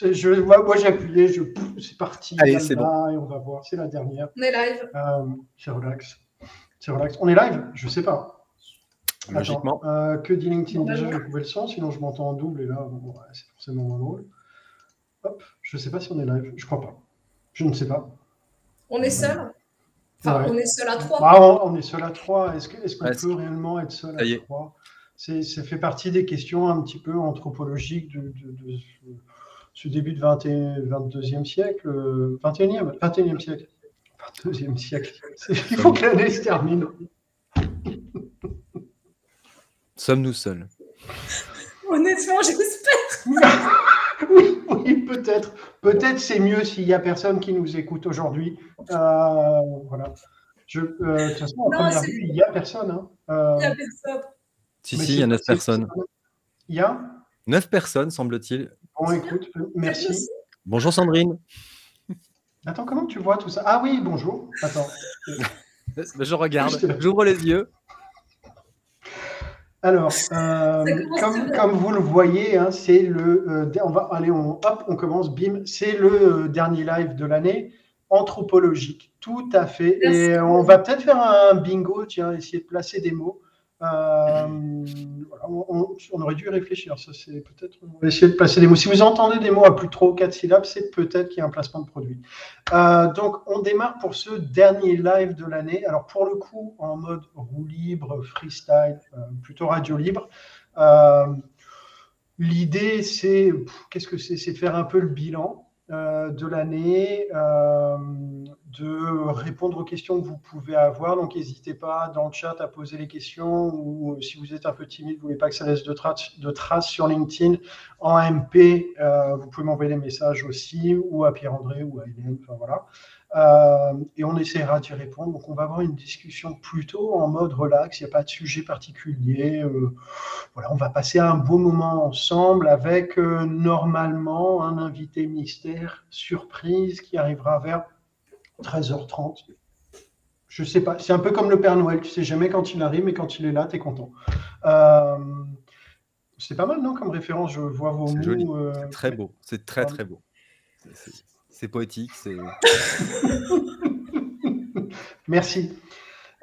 je, moi, moi j'ai appuyé, je, c'est parti. Allez, c'est bon. Et on va voir, c'est la dernière. On est live. Euh, c'est relax. C'est relax. On est live? Je sais pas. Logiquement. Attends, euh, que dit LinkedIn? Déjà, je vais couper le son, sinon je m'entends en double et là, bon, ouais, c'est forcément moins drôle. Hop, je sais pas si on est live. Je crois pas. Je ne sais pas. On est seul? Enfin, Ouais. on est seul à trois. Ah, on, on est seul à trois. Est-ce que- est-ce qu'on Ouais, peut réellement être seul à est. trois? C'est- Ça fait partie des questions un petit peu anthropologiques de, de- de ce, début de 21 22e siècle, euh, 21e, 21e siècle. 22e siècle. Il faut que l'année se termine. Sommes-nous seuls? Honnêtement, j'espère. Oui, oui, peut-être. Peut-être c'est mieux s'il n'y a personne qui nous écoute aujourd'hui. Euh, voilà. Je, euh, de toute façon, à Non, première vue, il n'y a personne. hein. Euh, Il y a personne. Si, mais si, il y a neuf c'est- personnes. Il y a? Neuf personnes, semble-t-il. Bon, écoute, euh, merci. Bonjour Sandrine. Attends, comment tu vois tout ça? Ah oui, bonjour. Attends. Je regarde, j'ouvre les yeux. Alors, euh, comme, vous le voyez, hein, c'est le. euh, on va aller, on, hop, on commence. Bim, c'est le euh, dernier live de l'année anthropologique. Tout à fait. Merci. Et on va peut-être faire un bingo. Tiens, essayer de placer des mots. Euh, on, aurait dû réfléchir. Ça, c'est peut-être. De placer des mots. Si vous entendez des mots à plus de 3 ou 4 syllabes, c'est peut-être qu'il y a un placement de produit. Euh, donc, on démarre pour ce dernier live de l'année. Alors, pour le coup, en mode roue libre, freestyle, euh, plutôt radio libre. L'idée, c'est qu'est-ce que c'est? De faire un peu le bilan de l'année, de répondre aux questions que vous pouvez avoir. Donc, n'hésitez pas dans le chat à poser les questions ou si vous êtes un peu timide, vous voulez pas que ça laisse de, traces de traces sur LinkedIn, en MP, euh, vous pouvez m'envoyer des messages aussi, ou à Pierre-André ou à Hélène, enfin voilà. Euh, et on essaiera d'y répondre. Donc, on va avoir une discussion plutôt en mode relax, il n'y a pas de sujet particulier. euh, voilà, on va passer un beau moment ensemble avec normalement un invité mystère surprise qui arrivera vers 13h30. Je sais pas, c'est un peu comme le Père Noël, tu sais jamais quand il arrive, mais quand il est là, tu es content. Euh, c'est pas mal, non, comme référence, je vois vos mots. joli. euh, C'est très beau, c'est très très beau. C'est- poétique, c'est. Merci.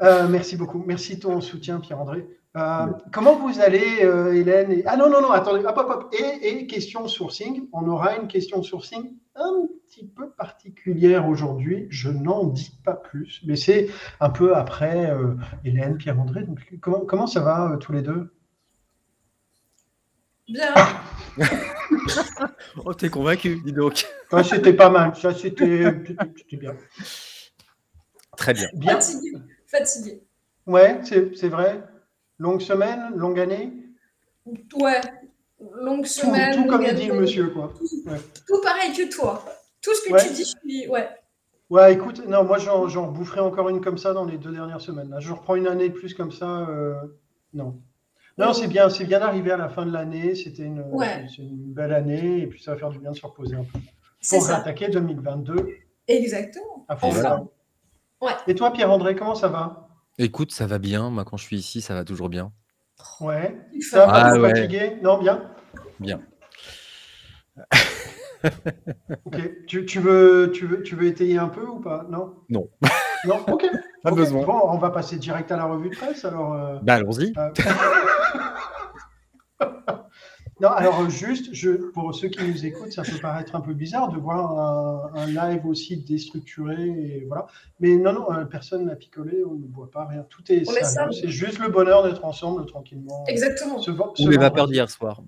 Euh, merci beaucoup. Merci ton soutien, Pierre-André. Euh, comment vous allez, euh, Hélène et- Ah non, non, non, attendez. Hop, hop, hop. Et, et question sourcing. On aura une question sourcing un petit peu particulière aujourd'hui. Je n'en dis pas plus, mais c'est un peu après euh, Hélène, Pierre-André. Donc, comment, comment ça va euh, tous les deux? Bien. Oh, t'es convaincu, dis donc. Ça, C'était pas mal. Ça, c'était c'était bien. Très bien. Bien. Fatigué. Fatigué. Ouais, c'est c'est vrai? Longue semaine, longue année. Ouais. Longue semaine. tout comme longue il dit le monsieur, quoi. Ouais. Tout pareil que toi. Tout ce que Ouais. tu dis, je suis. Ouais. Ouais, écoute, non, moi j'en j'en boufferai encore une comme ça dans les deux dernières semaines. Là. Je reprends une année de plus comme ça. euh, non. Non, c'est bien, c'est bien d'arriver à la fin de l'année. C'était une, Ouais. c'est une belle année et puis ça va faire du bien de se reposer un peu. C'est Pour ça. attaquer 2022 Exactement. Enfin. Ouais. Et toi, Pierre-André, comment ça va? Écoute, ça va bien. Moi, quand je suis ici, ça va toujours bien. Ouais. Il Ça va, Ah ouais. fatigué? Non, bien. Bien. Ok. Tu, tu veux, tu veux, tu veux étayer un peu ou pas? Non? Non. Non? Ok. Pas besoin. Bon, on va passer direct à la revue de presse alors. euh, Bah, allons-y. Euh, non, alors juste, je, pour ceux qui nous écoutent, ça peut paraître un peu bizarre de voir un, un live aussi déstructuré, et voilà. Mais non, non, euh, personne n'a picolé, on ne boit pas rien, tout est. C'est juste le bonheur d'être ensemble tranquillement. Exactement. Ce vo- ce Ou les vapeurs d'hier soir.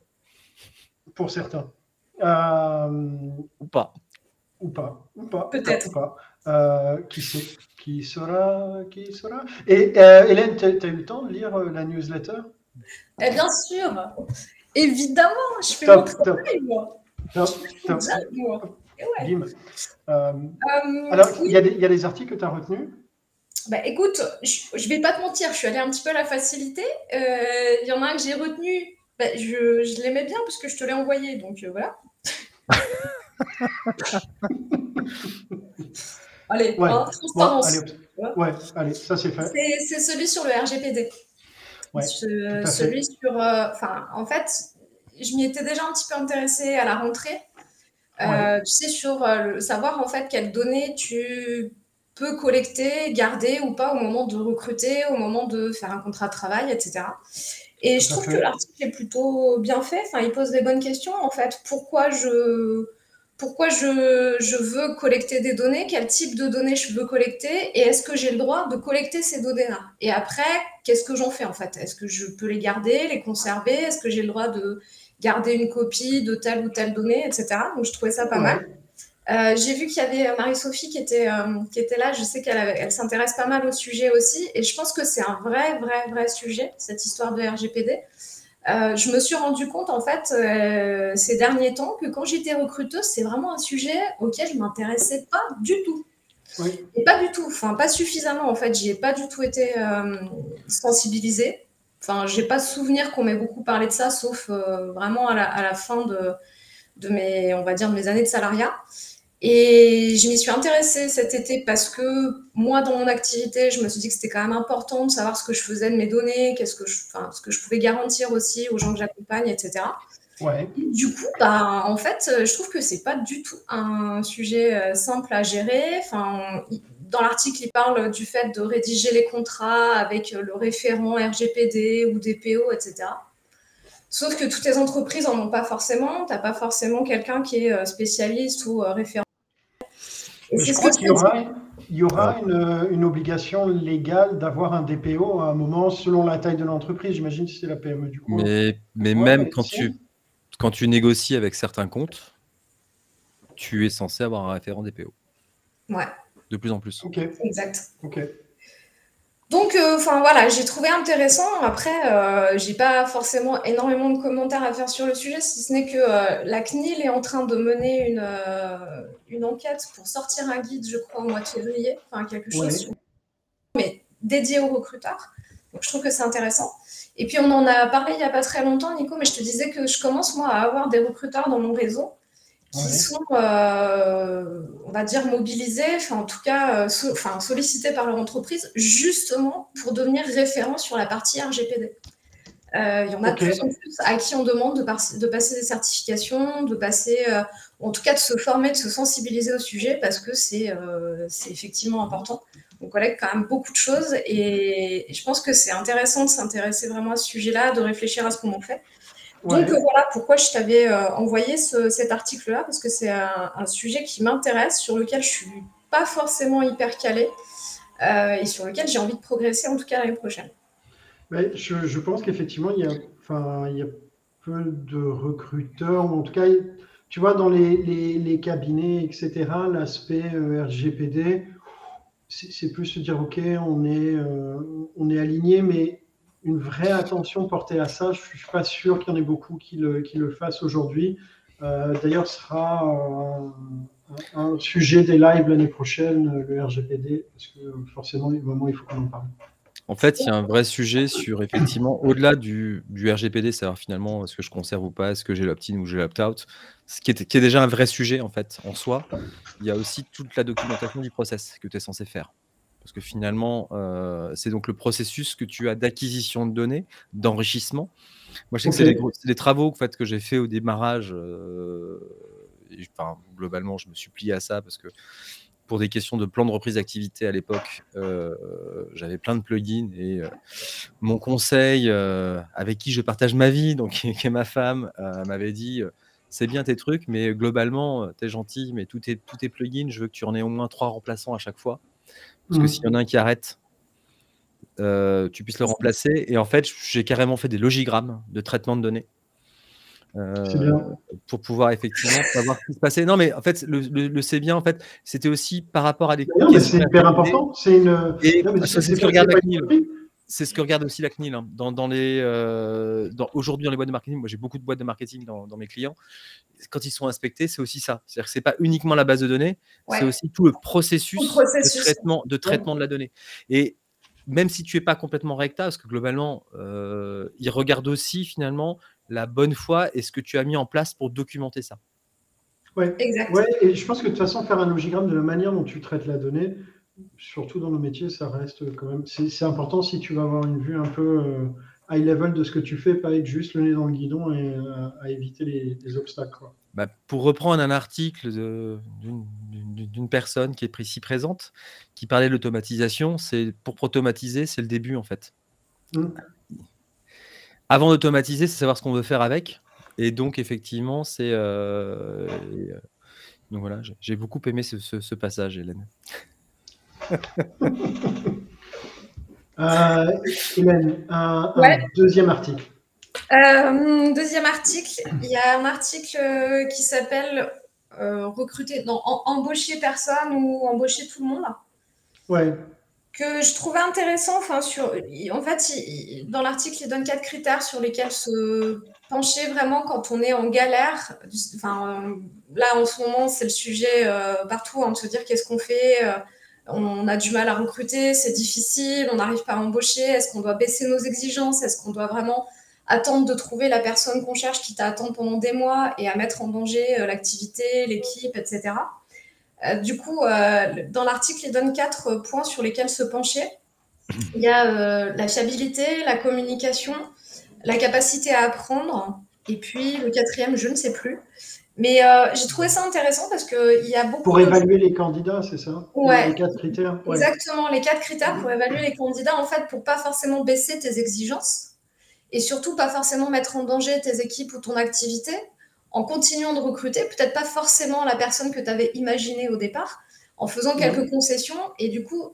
Pour certains. Euh, Ou pas. ou pas, ou pas, Peut-être. ou pas. Euh, qui sait Qui sera Qui sera Et euh, Hélène, tu as, eu le temps de lire euh, la newsletter? Eh bien sûr. Évidemment, je fais Top, mon top, travail, moi. top, Je top. fais ça, moi. Ouais. Euh, Euh, Alors, il oui. y, a des, il y a des articles que tu as retenus? Bah écoute, je, je vais pas te mentir, je suis allée un petit peu à la facilité. Euh, Il y en a un que j'ai retenu, bah, je, je l'aimais bien parce que je te l'ai envoyé, donc euh, voilà. allez, Ouais. hein, Bon, transparence. allez, ouais, allez, ça c'est fait. C'est celui sur le RGPD. Ouais, Ce- tout à fait. celui sur. euh, Enfin, en fait, je m'y étais déjà un petit peu intéressée à la rentrée. tu sais, sur le savoir en fait quelles données tu peux collecter, garder ou pas au moment de recruter, au moment de faire un contrat de travail, etc. Et je trouve que l'article est plutôt bien fait. Enfin, il pose des bonnes questions en fait. Pourquoi je pourquoi je, je, veux collecter des données, quel type de données je veux collecter et est-ce que j'ai le droit de collecter ces données-là? Et après, qu'est-ce que j'en fais en fait? Est-ce que je peux les garder, les conserver? Est-ce que j'ai le droit de garder une copie de telle ou telle donnée, etc. Donc je trouvais ça pas mal. Euh, j'ai vu qu'il y avait Marie-Sophie qui, était euh, qui était là. Je sais qu'elle elle, s'intéresse pas mal au sujet aussi. Et je pense que c'est un vrai, vrai, vrai sujet, cette histoire de RGPD. Euh, je me suis rendu compte, en fait, euh, ces derniers temps, que quand j'étais recruteuse, c'est vraiment un sujet auquel je m'intéressais pas du tout. Et pas du tout, enfin, pas suffisamment, en fait. J'y ai pas du tout été euh, sensibilisée. Enfin, j'ai pas souvenir qu'on m'ait beaucoup parlé de ça, sauf vraiment à la, à la fin de, de, mes, on va dire, de mes années de salariat. Et je m'y suis intéressée cet été parce que moi, dans mon activité, je me suis dit que c'était quand même important de savoir ce que je faisais de mes données, qu'est-ce que je, enfin, ce que je pouvais garantir aussi aux gens que j'accompagne, etc. Ouais. du coup, bah, en fait, je trouve que c'est pas du tout un sujet euh, simple à gérer. Enfin, dans l'article, il parle du fait de rédiger les contrats avec le référent RGPD ou DPO, etc. Sauf que toutes les entreprises n'en ont pas forcément. Tu n'as pas forcément quelqu'un qui est euh, spécialiste ou euh, je crois qu'il y aura, il y aura une, une, obligation légale d'avoir un DPO à un moment selon la taille de l'entreprise. J'imagine si c'est la PME du coup. Mais, mais même quand tu, quand tu négocies avec certains comptes, tu es censé avoir un référent DPO. Ouais. De plus en plus. Ok. Exact. Ok. Donc, euh, enfin voilà, j'ai trouvé intéressant. Après, euh, j'ai pas forcément énormément de commentaires à faire sur le sujet, si ce n'est que euh, la CNIL est en train de mener une, une enquête pour sortir un guide, je crois, au mois de février, enfin quelque chose, mais dédié aux recruteurs. Donc, je trouve que c'est intéressant. Et puis, on en a parlé il n'y a pas très longtemps, Nico, mais je te disais que je commence, moi, à avoir des recruteurs dans mon réseau qui sont, euh, on va dire, mobilisés, enfin, en tout cas, euh, enfin, sollicités par leur entreprise, justement pour devenir référents sur la partie RGPD. Euh, il y en a de plus en plus à qui on demande de, de passer des certifications, de passer, en tout cas de se former, de se sensibiliser au sujet parce que c'est effectivement important. On collecte quand même beaucoup de choses et, et je pense que c'est intéressant de s'intéresser vraiment à ce sujet-là, de réfléchir à ce qu'on en fait. Donc euh, voilà pourquoi je t'avais euh, envoyé cet article-là, parce que c'est un, sujet qui m'intéresse, sur lequel je suis pas forcément hyper calée euh, et sur lequel j'ai envie de progresser, en tout cas l'année prochaine. je, pense qu'effectivement, il, y a, enfin, il y a peu de recruteurs, ou en tout cas, tu vois, dans les, cabinets, etc., l'aspect RGPD, c'est plus se dire, OK, on est, on est aligné, mais une vraie attention portée à ça. Je ne suis pas sûr qu'il y en ait beaucoup qui le, qui le fassent aujourd'hui. Euh, d'ailleurs, ce sera un, sujet des lives l'année prochaine, le RGPD, parce que forcément, moment, il faut qu'on en parle. En fait, il y a un vrai sujet sur, effectivement, au-delà du, du, RGPD, savoir finalement est-ce que je conserve ou pas, est-ce que j'ai l'opt-in ou j'ai l'opt-out, ce qui est, qui est, déjà un vrai sujet, en fait, en soi. Il y a aussi toute la documentation du process que tu es censé faire. Parce que finalement, euh, c'est donc le processus que tu as d'acquisition de données, d'enrichissement. Moi, je sais que c'est des, travaux en fait, que j'ai fait au démarrage. Euh, enfin, globalement, je me suis plié à ça parce que pour des questions de plan de reprise d'activité à l'époque, euh, j'avais plein de plugins et mon conseil, avec qui je partage ma vie, donc qui est ma femme, m'avait dit c'est bien tes trucs, mais globalement, tu es gentil, mais tous tes, tous tes plugins, je veux que tu en aies au moins trois remplaçants à chaque fois. Parce que mmh. s'il y en a un qui arrête, euh, tu puisses le remplacer. Et en fait, j'ai carrément fait des logigrammes de traitement de données. Euh, pour pouvoir effectivement savoir ce qui se passait. Non, mais en fait, le, le, c'est bien, en fait, c'était aussi par rapport à des. c'est hyper important. C'est une. que regarde la CNIL. C'est ce que regarde aussi la CNIL. Hein. Dans, dans, les, euh, dans, aujourd'hui, dans les boîtes de marketing, moi j'ai beaucoup de boîtes de marketing dans, dans mes clients quand ils sont inspectés, c'est aussi ça. C'est-à-dire que ce n'est pas uniquement la base de données, c'est aussi tout le processus, De, traitement, de traitement de la donnée. Et même si tu n'es pas complètement recta, parce que globalement, euh, ils regardent aussi finalement la bonne foi et ce que tu as mis en place pour documenter ça. Oui, ouais, et je pense que de toute façon, faire un logigramme de la manière dont tu traites la donnée, surtout dans nos métiers, ça reste quand même. C'est important si tu vas avoir une vue un peu. Euh, high level de ce que tu fais, pas être juste le nez dans le guidon et à éviter les, obstacles. Bah, pour reprendre un article d'une personne qui est ici présente, qui parlait de l'automatisation, c'est pour automatiser, c'est le début en fait. Mmh. Avant d'automatiser, c'est savoir ce qu'on veut faire avec. Et donc, effectivement, c'est. Euh, euh, donc voilà, j'ai beaucoup aimé ce, passage, Hélène. Euh, Hélène, un, deuxième article. Euh, deuxième article, il y a un article qui s'appelle recruter, non, embaucher personne ou embaucher tout le monde. Ouais que je trouvais intéressant. Enfin, sur, en fait, dans l'article, il donne quatre critères sur lesquels se pencher vraiment quand on est en galère. Enfin, là, en ce moment, c'est le sujet euh, partout, hein, de se dire qu'est-ce qu'on fait. On a du mal à recruter, c'est difficile, on n'arrive pas à embaucher. Est-ce qu'on doit baisser nos exigences Est-ce qu'on doit vraiment attendre de trouver la personne qu'on cherche, quitte à attendre pendant des mois et à mettre en danger euh, l'activité, l'équipe, etc. Euh, du coup, euh, dans l'article, il donne quatre points sur lesquels se pencher. Il y a la fiabilité, la communication, la capacité à apprendre, et puis le quatrième, je ne sais plus. Mais j'ai trouvé ça intéressant parce qu'il y a beaucoup. Pour évaluer les candidats, c'est ça? Ouais. Les quatre critères. Exactement, les quatre critères pour évaluer les candidats, en fait, pour pas forcément baisser tes exigences et surtout pas forcément mettre en danger tes équipes ou ton activité, en continuant de recruter, peut-être pas forcément la personne que tu avais imaginée au départ, en faisant quelques concessions. Et du coup,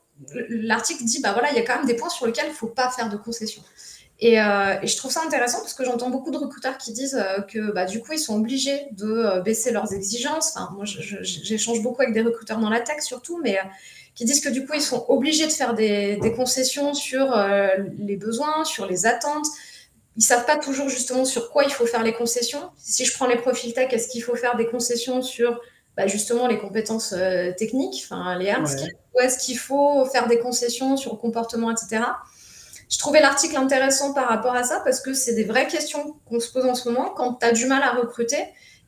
l'article dit, bah voilà, il y a quand même des points sur lesquels il ne faut pas faire de concessions. Euh, et, je trouve ça intéressant parce que j'entends beaucoup de recruteurs qui disent euh, que bah, du coup, ils sont obligés de euh, baisser leurs exigences. Enfin, moi, j'échange beaucoup avec des recruteurs dans la tech surtout, mais qui disent que du coup, ils sont obligés de faire des, des concessions sur les besoins, sur les attentes, ils savent pas toujours justement sur quoi il faut faire les concessions. Si je prends les profils tech, est-ce qu'il faut faire des concessions sur bah, justement les compétences euh, techniques, enfin les hard skills, ou est-ce qu'il faut faire des concessions sur le comportement, etc. Je trouvais l'article intéressant par rapport à ça parce que c'est des vraies questions qu'on se pose en ce moment quand tu as du mal à recruter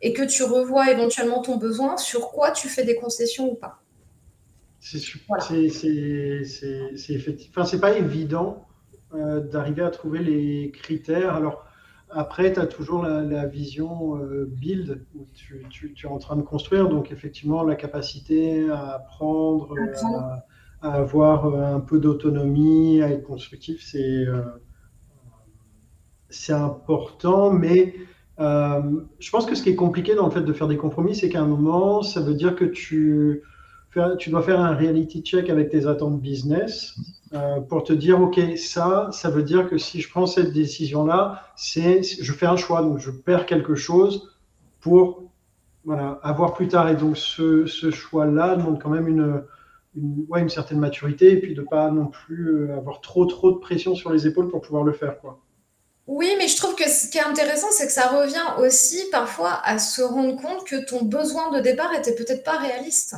et que tu revois éventuellement ton besoin, sur quoi tu fais des concessions ou pas. C'est effectivement, enfin, pas évident euh, d'arriver à trouver les critères. Alors, après, tu as toujours la, vision euh, build où tu, es en train de construire. Donc, effectivement, la capacité à apprendre, à, avoir euh, un peu d'autonomie, à être constructif, c'est c'est important. Mais je pense que ce qui est compliqué dans le fait de faire des compromis, c'est qu'à un moment, ça veut dire que tu, tu dois faire un reality check avec tes attentes business euh, pour te dire, OK, ça, ça veut dire que si je prends cette décision-là, c'est, je fais un choix, donc je perds quelque chose pour voilà, avoir plus tard. Et donc, ce, ce choix-là demande quand même une, une, ouais, une, certaine maturité et puis de pas non plus euh, avoir trop, trop de pression sur les épaules pour pouvoir le faire, quoi. Oui, mais je trouve que ce qui est intéressant, c'est que ça revient aussi parfois à se rendre compte que ton besoin de départ était peut-être pas réaliste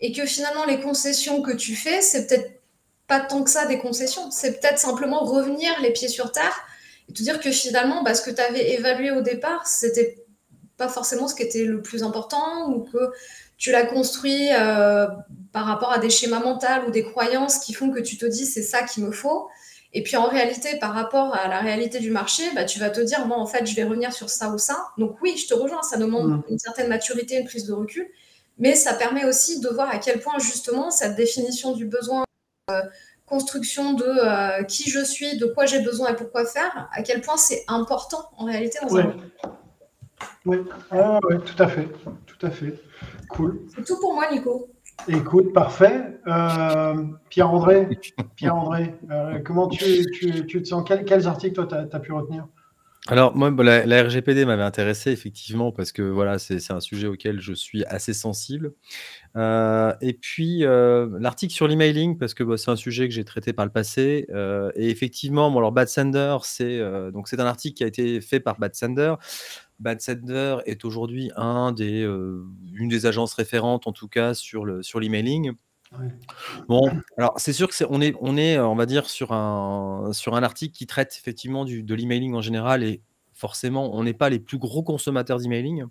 et que finalement les concessions que tu fais, c'est peut-être pas tant que ça des concessions. C'est peut-être simplement revenir les pieds sur terre et te dire que finalement, bah, ce que tu avais évalué au départ, c'était pas forcément ce qui était le plus important ou que tu l'as construit euh, par rapport à des schémas mentaux ou des croyances qui font que tu te dis c'est ça qu'il me faut. Et puis en réalité, par rapport à la réalité du marché, bah, tu vas te dire, moi en fait, je vais revenir sur ça ou ça. Donc oui, je te rejoins, ça demande mmh. une certaine maturité, une prise de recul, mais ça permet aussi de voir à quel point justement cette définition du besoin euh, construction de euh, qui je suis, de quoi j'ai besoin et pourquoi faire, à quel point c'est important en réalité dans oui. Oui, ah, tout à fait, tout à fait. Cool. C'est tout pour moi, Nico. Écoute, parfait. Euh, Pierre-André, Pierre-André, comment tu, tu, tu, te sens? Quels, quels articles toi tu as, pu retenir? Alors, moi, la, RGPD m'avait intéressé, effectivement, parce que voilà, c'est un sujet auquel je suis assez sensible. Euh, et puis, euh, l'article sur l'emailing, parce que bah, c'est un sujet que j'ai traité par le passé. Euh, et effectivement, bon, alors Bad Sender, c'est donc c'est un article qui a été fait par Bad Sender. Bad Sender est aujourd'hui un des, une des agences référentes, en tout cas, sur l'emailing. Bon, alors c'est sûr que c'est on est on est, on va dire sur un sur un article qui traite effectivement du de l'emailing en général et forcément, on n'est pas les plus gros consommateurs d'emailing.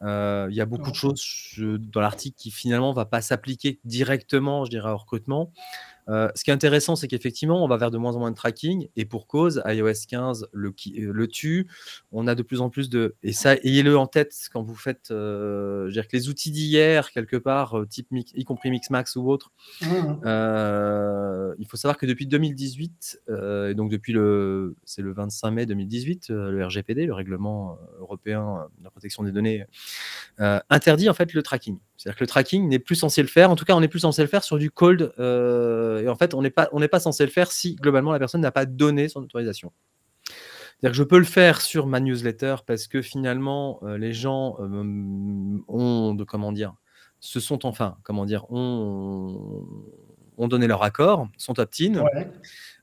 Euh, il y a beaucoup de choses dans l'article qui finalement va pas s'appliquer directement, je dirais, au recrutement. Euh, ce qui est intéressant, c'est qu'effectivement, on va vers de moins en moins de tracking, et pour cause, iOS 15 le, le tue. On a de plus en plus de. Et ça, ayez-le en tête quand vous faites. je veux dire que les outils d'hier, quelque part, type y compris Mixmax ou autre, mmh. il faut savoir que depuis 2018, et donc depuis le. C'est le 25 mai 2018, le RGPD, le règlement européen de la protection des données, interdit en fait le tracking. C'est-à-dire que le tracking n'est plus censé le faire. En tout cas, on n'est plus censé le faire sur du cold. Euh, et en fait, on n'est pas, pas censé le faire si globalement la personne n'a pas donné son autorisation. C'est-à-dire que je peux le faire sur ma newsletter parce que finalement, euh, les gens euh, ont, de, comment dire, se sont enfin, comment dire, ont, ont donné leur accord, sont opt-in.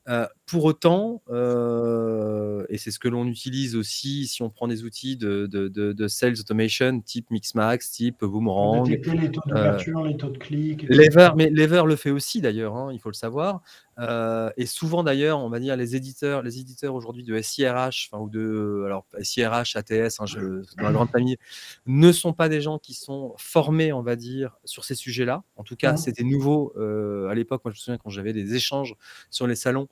Euh, pour autant, euh, et c'est ce que l'on utilise aussi si on prend des outils de, de, sales automation type Mixmax, type Boomerang. les taux d'ouverture, les taux de clics. Lever, mais Lever le fait aussi d'ailleurs, hein, il faut le savoir. Euh, et souvent d'ailleurs, on va dire les éditeurs, les éditeurs aujourd'hui de SIRH, ou de alors SIRH, ATS, hein, dans la grande famille, ne sont pas des gens qui sont formés, on va dire, sur ces sujets-là. En tout cas, c'était nouveau à l'époque. Moi, je me souviens quand j'avais des échanges sur les salons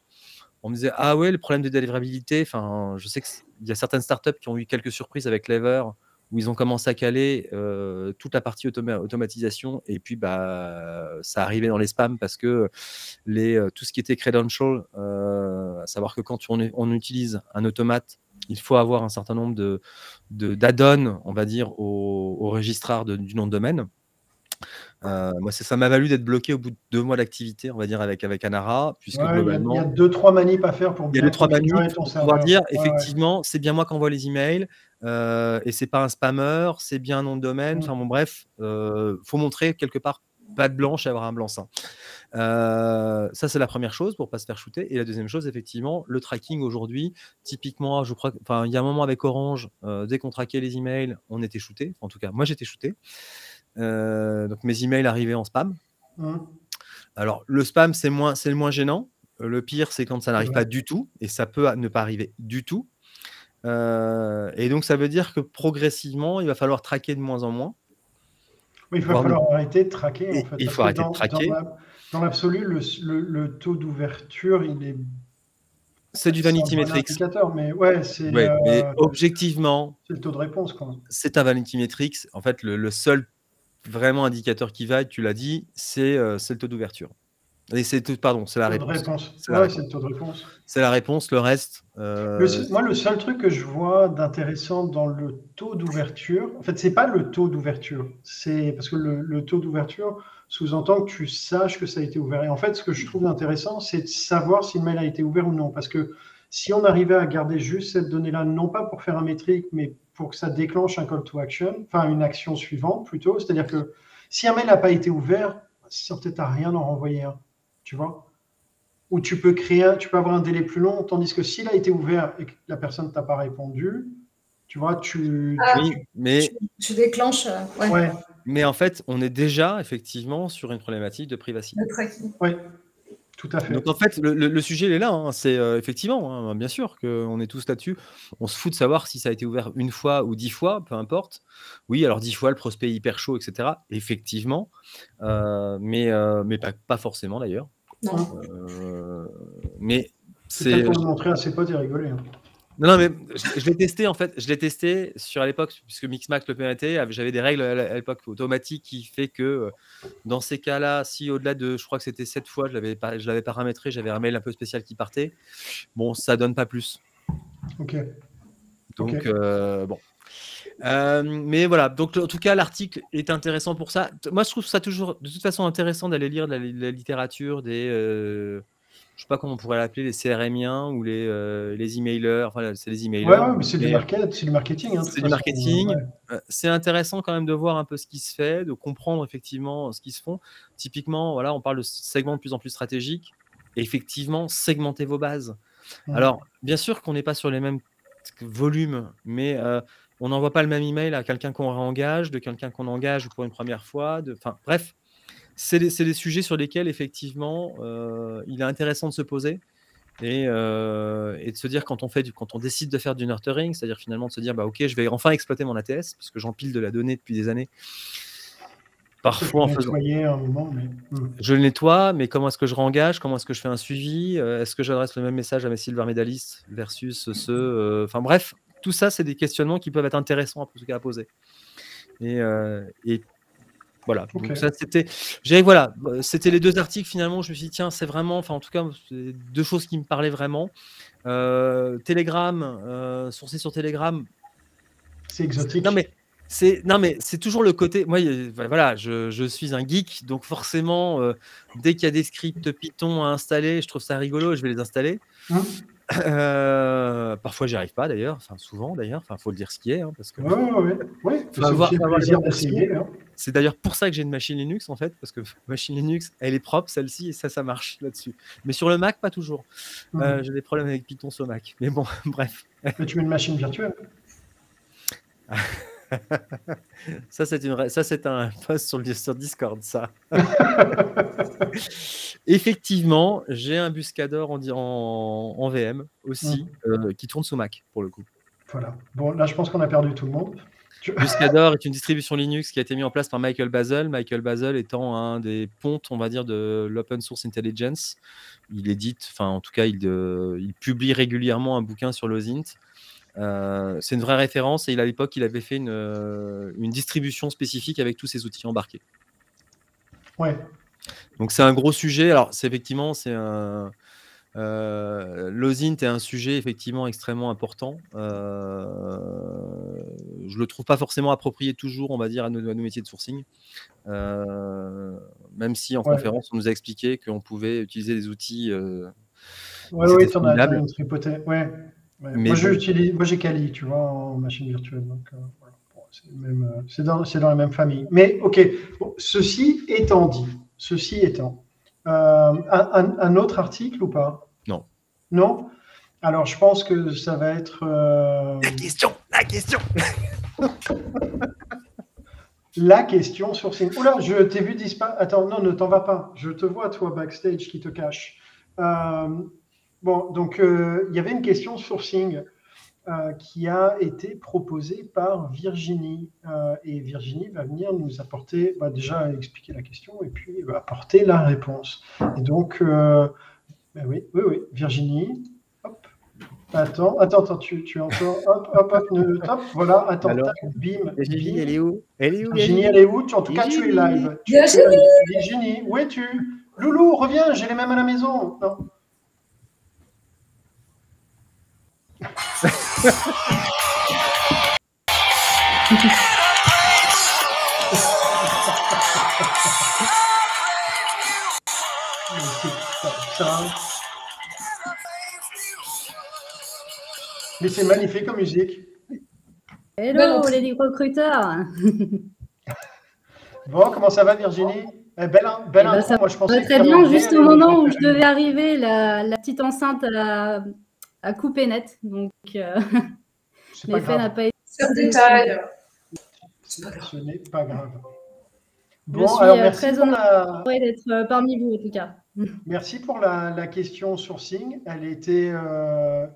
on me disait ah ouais le problème de délivrabilité enfin je sais qu'il y a certaines startups qui ont eu quelques surprises avec Lever où ils ont commencé à caler euh, toute la partie automatisation et puis bah ça arrivait dans les spams parce que les, euh, tout ce qui était credential, euh, à savoir que quand on, utilise un automate, il faut avoir un certain nombre de d'add-ons, on va dire, au, au du nom de domaine. Euh, moi, ça m'a valu d'être bloqué au bout de deux mois d'activité, on va dire, avec, avec Anara, puisque globalement. Il y, a deux, trois manips à faire pour bien. Deux, trois manips pour pouvoir dire, effectivement, c'est bien moi qui envoie les emails, euh, et c'est pas un spammer, c'est bien un nom de domaine. Mm. Enfin, bon, bref, euh, faut montrer quelque part pas de blanche et avoir un blanc-seing. Euh, ça, c'est la première chose pour pas se faire shooter. Et la deuxième chose, effectivement, le tracking aujourd'hui, typiquement, je crois, enfin, il y a un moment avec Orange, dès qu'on traquait les emails, on était shooté. En tout cas, moi, j'étais shooté. Euh, donc mes emails arrivaient en spam. Mmh. Alors le spam, c'est moins, c'est le moins gênant. Euh, le pire, c'est quand ça n'arrive pas du tout, et ça peut ne pas arriver du tout. Euh, et donc ça veut dire que progressivement, il va falloir traquer de moins en moins. Oui, il va falloir arrêter de traquer. En fait, il faut arrêter de traquer. Dans l'absolu, le, taux d'ouverture, il est. C'est du vanity metrics. Mais ouais, c'est. objectivement. C'est le taux de réponse. C'est un vanity metrics. En fait, le, seul vraiment indicateur qui va, tu l'as dit, c'est euh, le taux d'ouverture. C'est pardon, c'est la réponse. C'est la, réponse. C'est la réponse, le reste. Euh, moi, le seul truc que je vois d'intéressant dans le taux d'ouverture, en fait, c'est pas le taux d'ouverture, c'est parce que le, taux d'ouverture sous-entend que tu saches que ça a été ouvert. Et en fait, ce que je trouve intéressant, c'est de savoir si le mail a été ouvert ou non, parce que si on arrivait à garder juste cette donnée-là, non pas pour faire un métrique, mais pour que ça déclenche un call to action, enfin une action suivante plutôt. C'est-à-dire que si un mail n'a pas été ouvert, ça peut-être à rien d'en renvoyer un, tu vois. Ou tu peux créer, un, tu peux avoir un délai plus long, tandis que s'il a été ouvert et que la personne ne t'a pas répondu, tu vois, tu, ah, mais tu, déclenches. Euh, ouais. Mais en fait, on est déjà effectivement sur une problématique de privacité. Oui. Tout à fait. Donc en fait, le, sujet il est là. Hein. C'est euh, effectivement, hein, bien sûr, qu'on est tous là-dessus. On se fout de savoir si ça a été ouvert une fois ou dix fois, peu importe. Oui, alors dix fois, le prospect est hyper chaud, etc. Effectivement, euh, mais, euh, mais pas, pas forcément d'ailleurs. mais c'est. pour montrer à ses potes et rigoler. Hein. Non, non, mais je, l'ai testé en fait. Je l'ai testé sur à l'époque, puisque Mixmax le permettait. J'avais des règles à l'époque automatiques qui fait que euh, dans ces cas-là, si au-delà de, je crois que c'était 7 fois, je l'avais paramétré, j'avais un mail un peu spécial qui partait. Bon, ça donne pas plus. Ok. Donc, euh, bon. Euh, mais voilà, donc en tout cas, l'article est intéressant pour ça. Moi, je trouve ça toujours de toute façon intéressant d'aller lire la, la, littérature des je sais pas comment on pourrait l'appeler, les CRMiens ou les, euh, les emailers. Enfin, c'est les emailers. Ouais, mais c'est du, marketing. Hein, c'est du marketing. Euh, c'est intéressant quand même de voir un peu ce qui se fait, de comprendre effectivement ce qui se font. Typiquement, voilà, on parle de segments de plus en plus stratégiques. Et effectivement, segmenter vos bases. Alors, bien sûr qu'on n'est pas sur les mêmes volumes, mais euh, on n'envoie pas le même email à quelqu'un qu'on réengage, de quelqu'un qu'on engage pour une première fois. De... Enfin, bref, c'est des, sujets sur lesquels, effectivement, euh, il est intéressant de se poser euh, et, de se dire, quand on, fait quand on décide de faire du nurturing, c'est-à-dire finalement de se dire, bah, OK, je vais enfin exploiter mon ATS, parce que j'empile de la donnée depuis des années. Parfois en faisant. Un moment, mais... Hmm. Je le nettoie, mais comment est-ce que je réengage Comment est-ce que je fais un suivi? Est-ce que j'adresse le même message à mes silver médaillistes versus ceux. Enfin bref, tout ça, c'est des questionnements qui peuvent être intéressants à poser. Et, et voilà. ça, c'était, voilà, euh, c'était les deux articles finalement. Je me suis dit tiens, c'est vraiment, enfin en tout cas, deux choses qui me parlaient vraiment. Euh, Telegram, euh, sourcé sur Telegram. C'est exotique. Non mais c'est non mais c'est toujours le côté. Moi, voilà, je, je suis un geek, donc forcément, euh, dès qu'il y a des scripts Python à installer, je trouve ça rigolo, je vais les installer. Hein euh, parfois, j'y arrive pas d'ailleurs, enfin souvent d'ailleurs. Enfin, faut le dire ce qui est, hein, parce que. C'est d'ailleurs pour ça que j'ai une machine Linux en fait, parce que machine Linux, elle est propre celle-ci et ça, ça marche là-dessus. Mais sur le Mac, pas toujours. Euh, mmh. j'ai des problèmes avec Python sur Mac. Mais bon, bref. Mais tu mets une machine virtuelle? ça, c'est une... ça, c'est un post sur, sur Discord, ça. Effectivement, j'ai un Buscador en, en, VM aussi, mmh. euh, qui tourne sous Mac, pour le coup. Voilà. Bon, là, je pense qu'on a perdu tout le monde. Buscador est une distribution Linux qui a été mise en place par Michael Basel. Michael Basel étant un des pontes, on va dire, de l'open source intelligence. Il édite, enfin, en tout cas, il, euh, il publie régulièrement un bouquin sur l'OSINT. Euh, c'est une vraie référence et il, à l'époque, il avait fait une, euh, une, distribution spécifique avec tous ses outils embarqués. Ouais. Donc c'est un gros sujet. Alors c'est effectivement c'est un euh, L'OSINT est un sujet effectivement extrêmement important. Euh, je le trouve pas forcément approprié toujours, on va dire, à nos, métiers de sourcing. même si en conférence on nous a expliqué qu'on pouvait utiliser des outils. oui, oui, tu en as une tripoté. Ouais moi, j'utilise, moi, j'ai Kali, tu vois, en machine virtuelle. Donc, euh, euh, c'est, dans, dans, la même famille. Mais, OK, ceci étant dit, ceci étant, euh, un, autre article ou pas? Non. Alors, je pense que ça va être. La question La question La question sur Oula, je t'ai vu disparaître. Attends, non, ne t'en va pas. Je te vois, toi, backstage, qui te cache. Bon, donc euh, il y avait une question sourcing euh, qui a été proposée par Virginie. Euh, et Virginie va venir nous apporter, bah, déjà expliquer la question et puis va apporter la réponse. Et donc, ben oui, oui, oui, Virginie, hop. Attends, attends, attends, tu, tu entends, hop, hop, hop, hop, voilà, attends, Alors, bim, Virginie, elle est où? Elle est où Virginie, elle est où? En tout cas, tu es live. Virginie, où es-tu? Loulou, reviens, j'ai les mêmes à la maison. Non. Mais c'est magnifique comme musique. Hello les recruteurs. bon, comment ça va Virginie? Eh, Belle, belle eh ben, moi je pensais Très bien, juste au moment où je devais arriver, la, la petite enceinte a, à couper net. Donc, euh, l'effet n'a pas été. C'est détail. Ce n'est pas grave. Bon, je suis alors, euh, très honorée d'être euh, parmi vous, en tout cas. Merci pour la, question sourcing. Elle était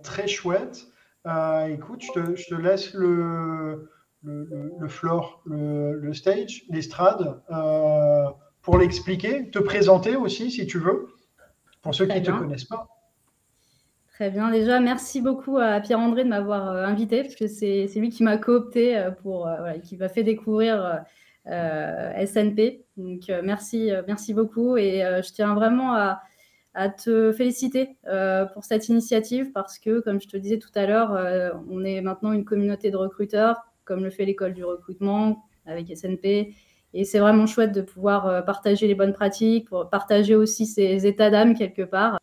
très chouette. Écoute, je te, je te, laisse le, le, le, floor, le, le stage, l'estrade, pour l'expliquer, te présenter aussi si tu veux, pour ceux qui ne te connaissent pas. Très bien. Déjà, merci beaucoup à Pierre-André de m'avoir euh, invité, parce que c'est lui qui m'a coopté euh, pour, euh, qui m'a fait découvrir SNP. Donc, merci, merci beaucoup. Et je tiens vraiment à, te féliciter pour cette initiative, parce que, comme je te disais tout à l'heure, on est maintenant une communauté de recruteurs, comme le fait l'école du recrutement avec SNP. Et c'est vraiment chouette de pouvoir partager les bonnes pratiques, partager aussi ses états d'âme quelque part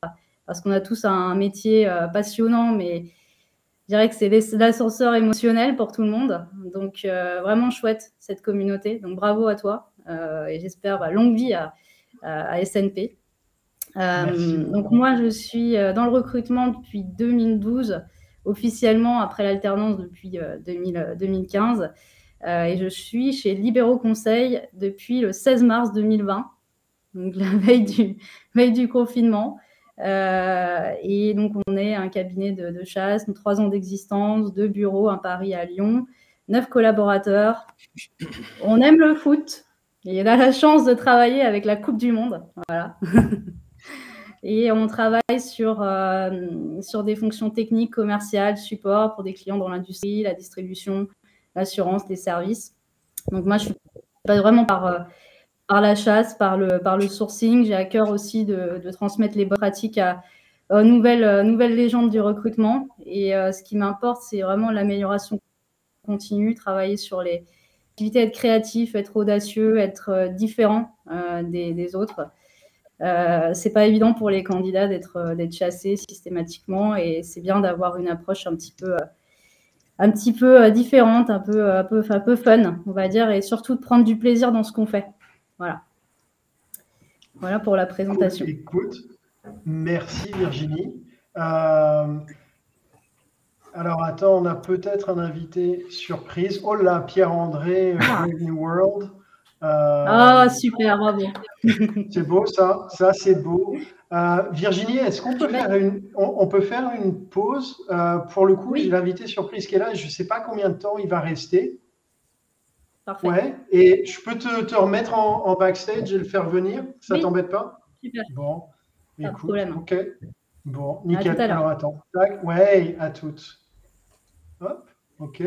parce qu'on a tous un métier euh, passionnant, mais je dirais que c'est l'ascenseur émotionnel pour tout le monde. Donc, euh, vraiment chouette cette communauté. Donc, bravo à toi. Euh, et j'espère bah, longue vie à, SNP. Donc, moi, je suis dans le recrutement depuis 2012, officiellement après l'alternance depuis 2015. et je suis chez Libéraux Conseil depuis le 16 mars 2020, donc la veille du, veille du confinement. Euh, et donc, on est un cabinet de, chasse, trois ans d'existence, deux bureaux, un Paris à Lyon, neuf collaborateurs. On aime le foot, Et il a la chance de travailler avec la Coupe du Monde. Voilà. Et on travaille sur, euh, sur des fonctions techniques, commerciales, support pour des clients dans l'industrie, la distribution, l'assurance, les services. Donc moi, je suis pas vraiment par, euh, par la chasse, par le, par le sourcing. J'ai à cœur aussi de, de, transmettre les bonnes pratiques à, aux nouvelles, nouvelles légendes du recrutement. Et euh, ce qui m'importe, c'est vraiment l'amélioration continue, travailler sur les activités, être créatif, être audacieux, être différent des autres. Euh, c'est pas évident pour les candidats d'être euh, d'être chassés systématiquement et c'est bien d'avoir une approche un petit peu euh, un petit peu euh, différente, un peu un peu un peu fun, on va dire, et surtout de prendre du plaisir dans ce qu'on fait. Voilà. Voilà pour la présentation. Écoute, merci Virginie. Euh... Alors attends, on a peut-être un invité surprise. Oh là, Pierre-André, ah. New World. Euh, ah, super, bravo. c'est beau ça, ça c'est beau. Euh, Virginie, est-ce qu'on peut faire une, on, peut faire une pause? Euh, Pour le coup, j'ai l'invité surprise qui est là. Je ne sais pas combien de temps il va rester. Parfait. Ouais. Et je peux te, te remettre en, backstage et le faire venir? Ça ne t'embête pas? Super. Bon. Pas écoute, problème. Ok. Bon, nickel. Alors attends. Ouais, à toutes. Hop. Ok.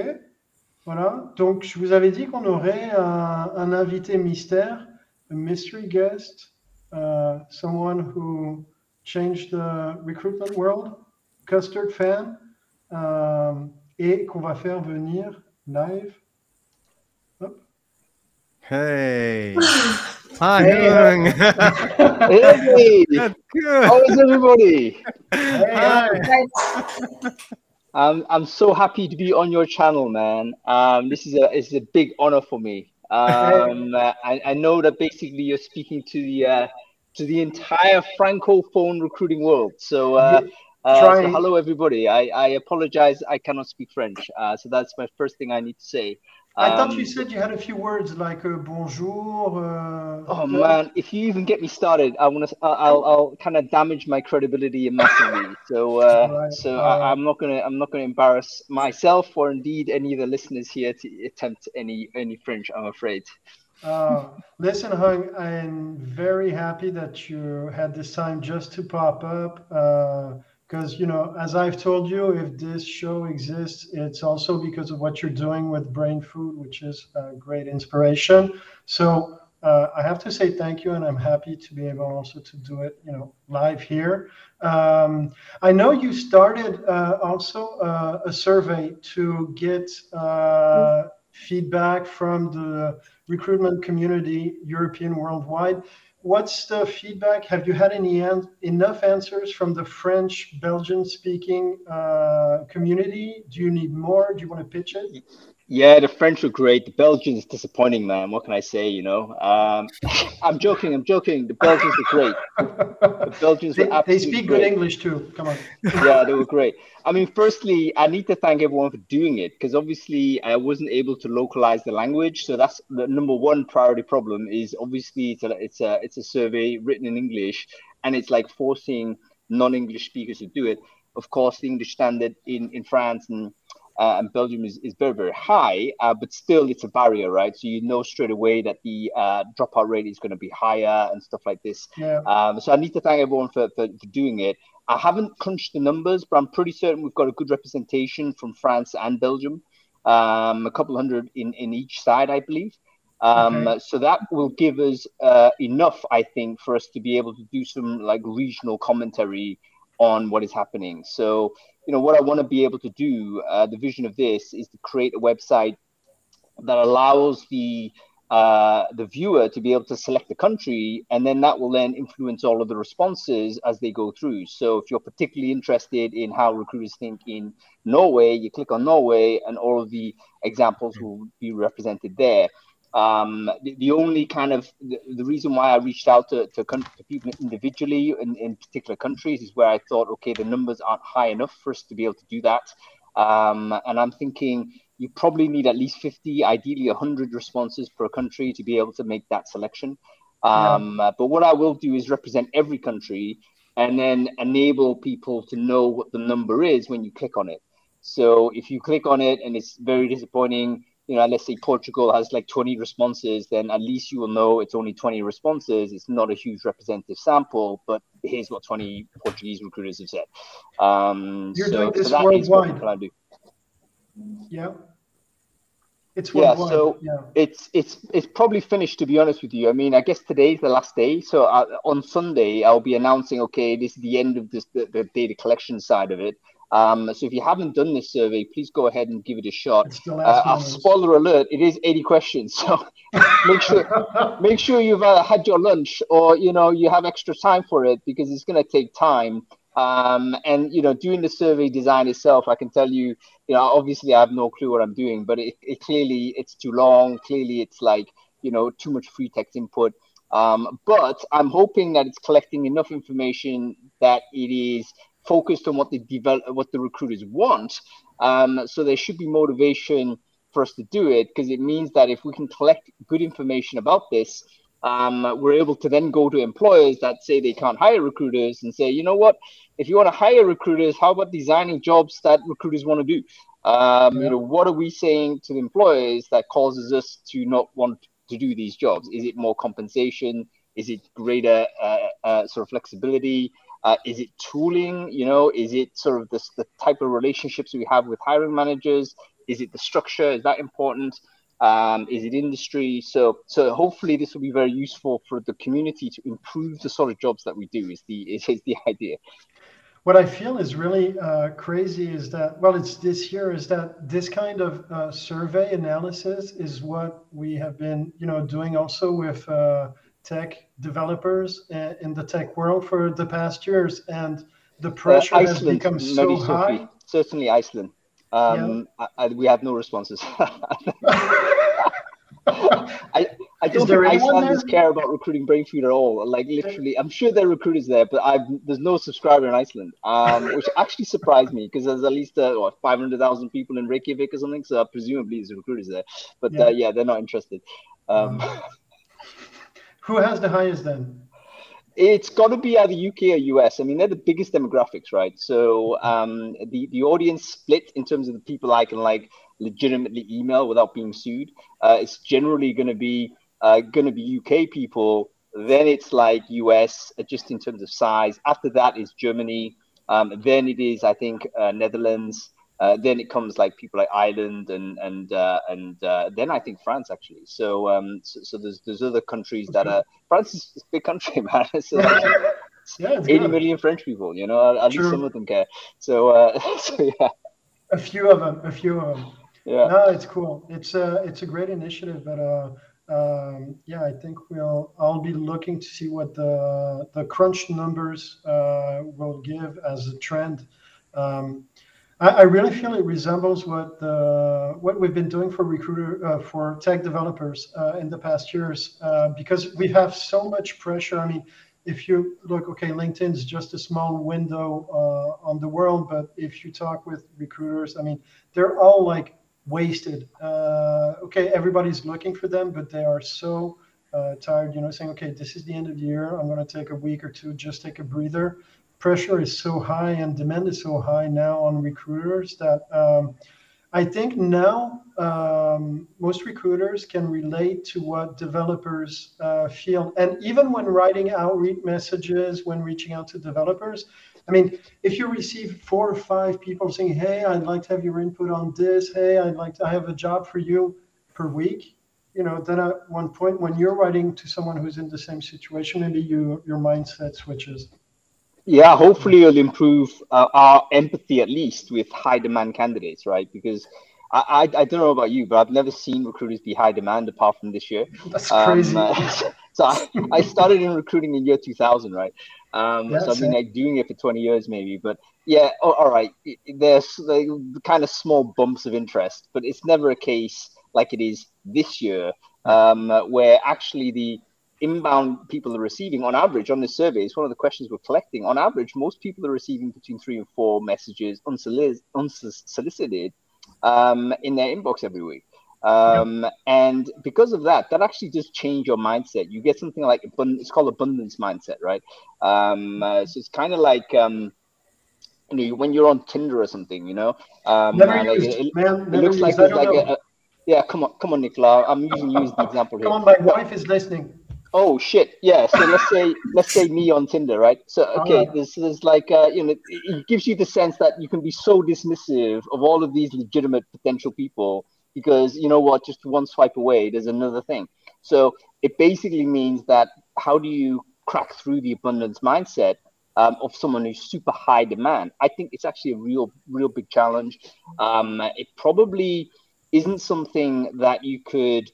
Voilà, donc je vous avais dit qu'on aurait un, un, invité mystère, a mystery guest, uh, someone who changed the recruitment world, custard fan, um, et qu'on va faire venir live. Hop. Hey! Hi, hey! hey! How is everybody? Hey, hi. I'm I'm so happy to be on your channel, man. Um, this is a is a big honor for me. Um, uh, I, I know that basically you're speaking to the uh, to the entire francophone recruiting world. So, uh, uh so hello everybody. I, I apologize. I cannot speak French. Uh, so that's my first thing I need to say. I um, thought you said you had a few words like uh, bonjour. Uh, oh man, if you even get me started, I want to. I'll, I'll kind of damage my credibility massively. So, uh, right. so uh, I, am not gonna. I'm not gonna embarrass myself or indeed any of the listeners here to attempt any any French. I'm afraid. Uh, listen, Hung, I'm very happy that you had this time just to pop up. Because you know as i've told you if this show exists it's also because of what you're doing with brain food which is a great inspiration. So uh, i have to say thank you and i'm happy to be able also to do it you know live here. Um, i know you started uh, also uh, a survey to get uh, feedback from the recruitment community european worldwide what's the feedback? Have you had any an enough answers from the French, Belgian speaking uh, community? Do you need more? Do you want to pitch it? Yeah, the French were great. The Belgians is disappointing, man. What can I say? You know, um, I'm joking. I'm joking. The Belgians were great. The Belgians they, were They speak great. good English too. Come on. yeah, they were great. I mean, firstly, I need to thank everyone for doing it because obviously I wasn't able to localize the language. So that's the number one priority problem. Is obviously it's a it's a, it's a survey written in English, and it's like forcing non-English speakers to do it. Of course, the English standard in in France and uh, and Belgium is, is very, very high, uh, but still it's a barrier, right? So you know straight away that the uh, dropout rate is going to be higher and stuff like this. Yeah. Um, so I need to thank everyone for, for, for, doing it. I haven't crunched the numbers, but I'm pretty certain we've got a good representation from France and Belgium, um, a couple hundred in, in each side, I believe. Um, okay. So that will give us uh, enough, I think, for us to be able to do some like regional commentary on what is happening. So you know what I want to be able to do. Uh, the vision of this is to create a website that allows the uh, the viewer to be able to select the country, and then that will then influence all of the responses as they go through. So, if you're particularly interested in how recruiters think in Norway, you click on Norway, and all of the examples will be represented there. Um, the, the, only kind of the, the, reason why I reached out to, to, to people individually in, in, particular countries is where I thought, okay, the numbers aren't high enough for us to be able to do that. Um, and I'm thinking you probably need at least 50, ideally 100 responses per country to be able to make that selection. Um, yeah. But what I will do is represent every country and then enable people to know what the number is when you click on it. So if you click on it and it's very disappointing, you know, let's say Portugal has like 20 responses, then at least you will know it's only 20 responses. It's not a huge representative sample, but here's what 20 Portuguese recruiters have said. Um, You're so, doing this so worldwide. Yeah. It's yeah, so yeah. it's it's it's probably finished to be honest with you. I mean, I guess today's the last day. So uh, on Sunday, I'll be announcing, okay, this is the end of this the, the data collection side of it. Um, so if you haven't done this survey, please go ahead and give it a shot. Uh, spoiler alert: it is 80 questions, so make sure make sure you've uh, had your lunch or you know you have extra time for it because it's going to take time. Um, and you know, doing the survey design itself, I can tell you, you know, obviously I have no clue what I'm doing, but it, it clearly it's too long. Clearly, it's like you know too much free text input. Um, but I'm hoping that it's collecting enough information that it is focused on what the develop what the recruiters want. Um, so there should be motivation for us to do it because it means that if we can collect good information about this, um, we're able to then go to employers that say they can't hire recruiters and say, you know what, if you want to hire recruiters, how about designing jobs that recruiters want to do? Um, yeah. You know, what are we saying to the employers that causes us to not want to do these jobs? Is it more compensation? Is it greater uh, uh, sort of flexibility? Uh, is it tooling? You know, is it sort of this, the type of relationships we have with hiring managers? Is it the structure? Is that important? Um, is it industry? So, so hopefully this will be very useful for the community to improve the sort of jobs that we do. Is the is, is the idea. What I feel is really uh, crazy is that well, it's this year is that this kind of uh, survey analysis is what we have been you know doing also with uh, tech developers in the tech world for the past years, and the uh, pressure has become so high. Certainly, Iceland. Um, yeah. I, I, we have no responses. I, I don't think Icelanders care about recruiting Brainfood at all. Like literally, I'm sure there are recruiters there, but I've, there's no subscriber in Iceland, um, which actually surprised me because there's at least uh, what 500,000 people in Reykjavik or something. So presumably there's recruiters there, but yeah, uh, yeah they're not interested. Um, Who has the highest then? It's got to be either UK or US. I mean, they're the biggest demographics, right? So um, the the audience split in terms of the people I can like legitimately email without being sued. Uh, it's generally going to be uh, going to be UK people. Then it's like US, uh, just in terms of size. After that is Germany. Um, then it is, I think, uh, Netherlands. Uh, then it comes like people like Ireland and and uh, and uh, then I think France actually. So um, so, so, there's there's other countries that are France is a big country, man. so, yeah, 80 good. million French people. You know, at, least some of them care. So uh, so yeah. A few of them. A few of them. Yeah. No, it's cool. It's a it's a great initiative, but uh, um, yeah, I think we'll I'll be looking to see what the the crunch numbers uh, will give as a trend. Um, I, I, really feel it resembles what the what we've been doing for recruiter uh, for tech developers uh, in the past years uh, because we have so much pressure. I mean, if you look, okay, LinkedIn is just a small window uh, on the world, but if you talk with recruiters, I mean, they're all like wasted. Uh, okay, everybody's looking for them, but they are so uh, tired, you know, saying, okay, this is the end of the year. I'm going to take a week or two, just take a breather. Pressure is so high and demand is so high now on recruiters that um, I think now um, most recruiters can relate to what developers uh, feel. And even when writing outreach messages, when reaching out to developers, I mean, if you receive four or five people saying, "Hey, I'd like to have your input on this. Hey, I'd like to I have a job for you per week," you know, then at one point when you're writing to someone who's in the same situation, maybe you your mindset switches. Yeah, hopefully it'll improve uh, our empathy at least with high demand candidates, right? Because I, I, I, don't know about you, but I've never seen recruiters be high demand apart from this year. That's crazy. Um, uh, so I, I started in recruiting in year 2000, right? Um, yeah, so I've been like doing it for 20 years maybe, but yeah, oh, all right. There's like kind of small bumps of interest, but it's never a case like it is this year, um, where actually the inbound people are receiving on average on this survey is one of the questions we're collecting. On average, most people are receiving between three and four messages unsolicited um, in their inbox every week. Um, yep. And because of that, that actually does change your mindset. You get something like it's called abundance mindset, right? Um, uh, so it's kind of like um, you know when you're on Tinder or something, you know. Um, never used, it, man, it looks like, like a, yeah, come on, come on, Nicola. I'm using you as the example here. Come on, my wife is listening. Oh shit! Yeah. So let's say let's say me on Tinder, right? So okay, Alright. there's there's like uh, you know, it, it gives you the sense that you can be so dismissive of all of these legitimate potential people because you know what, just one swipe away, there's another thing. So it basically means that how do you crack through the abundance mindset um, of someone who's super high demand? I think it's actually a real, real big challenge. Um, it probably isn't something that you could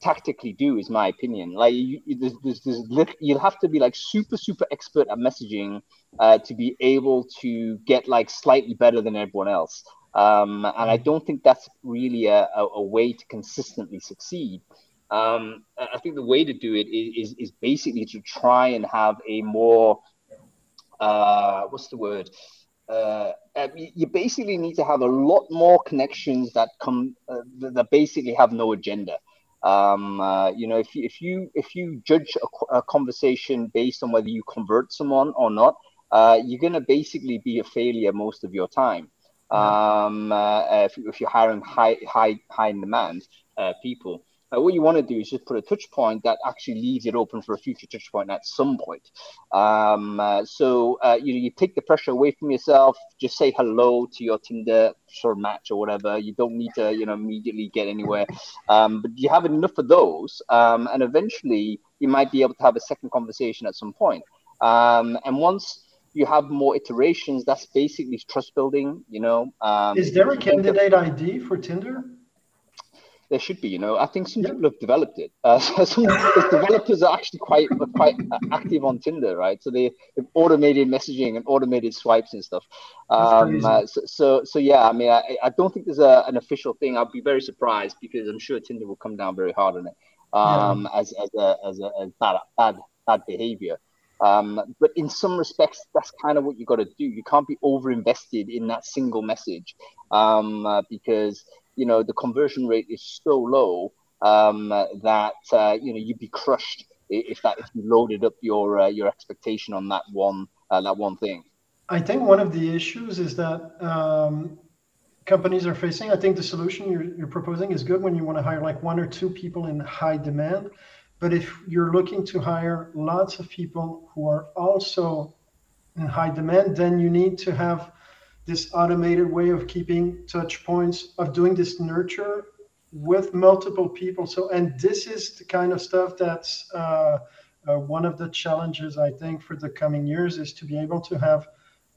tactically do is my opinion. Like you, there's, there's, there's lit- you'll have to be like super super expert at messaging uh, to be able to get like slightly better than everyone else. Um, and i don't think that's really a, a, a way to consistently succeed. Um, i think the way to do it is, is, is basically to try and have a more uh, what's the word? Uh, uh, you basically need to have a lot more connections that come uh, that that basically have no agenda um, uh, you know if you if you if you judge a, a conversation based on whether you convert someone or not uh, you're going to basically be a failure most of your time. Um, uh, if, you- if you're hiring high high high in demand uh, people what you want to do is just put a touch point that actually leaves it open for a future touch point at some point um, uh, so uh, you you take the pressure away from yourself. Just say hello to your Tinder sort of match or whatever. You don't need to you know immediately get anywhere. Um, but you have enough of those, um, and eventually you might be able to have a second conversation at some point. Um, and once you have more iterations, that's basically trust building. You know, um, Is there a candidate ID for Tinder? There should be, you know. I think some Yeah. people have developed it. Uh, so some developers are actually quite quite active on Tinder, right? So they, they've automated messaging and automated swipes and stuff. Um, uh, so, so so yeah, I mean, I, I don't think there's a, an official thing. I'd be very surprised because I'm sure Tinder will come down very hard on it um, as as a as a as bad bad bad behavior. Um, but in some respects, that's kind of what you got to do. You can't be over invested in that single message um, uh, because you know the conversion rate is so low um, that uh, you know you'd be crushed if that if you loaded up your uh, your expectation on that one uh, that one thing. I think one of the issues is that um, companies are facing. I think the solution you're, you're proposing is good when you want to hire like one or two people in high demand. But if you're looking to hire lots of people who are also in high demand, then you need to have this automated way of keeping touch points, of doing this nurture with multiple people. So, and this is the kind of stuff that's uh, uh, one of the challenges I think for the coming years is to be able to have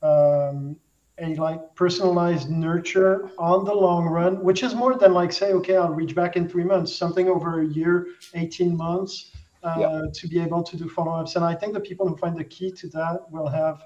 um, a like personalized nurture on the long run, which is more than like say, okay, I'll reach back in three months, something over a year, 18 months uh, Yeah. to be able to do follow-ups. And I think the people who find the key to that will have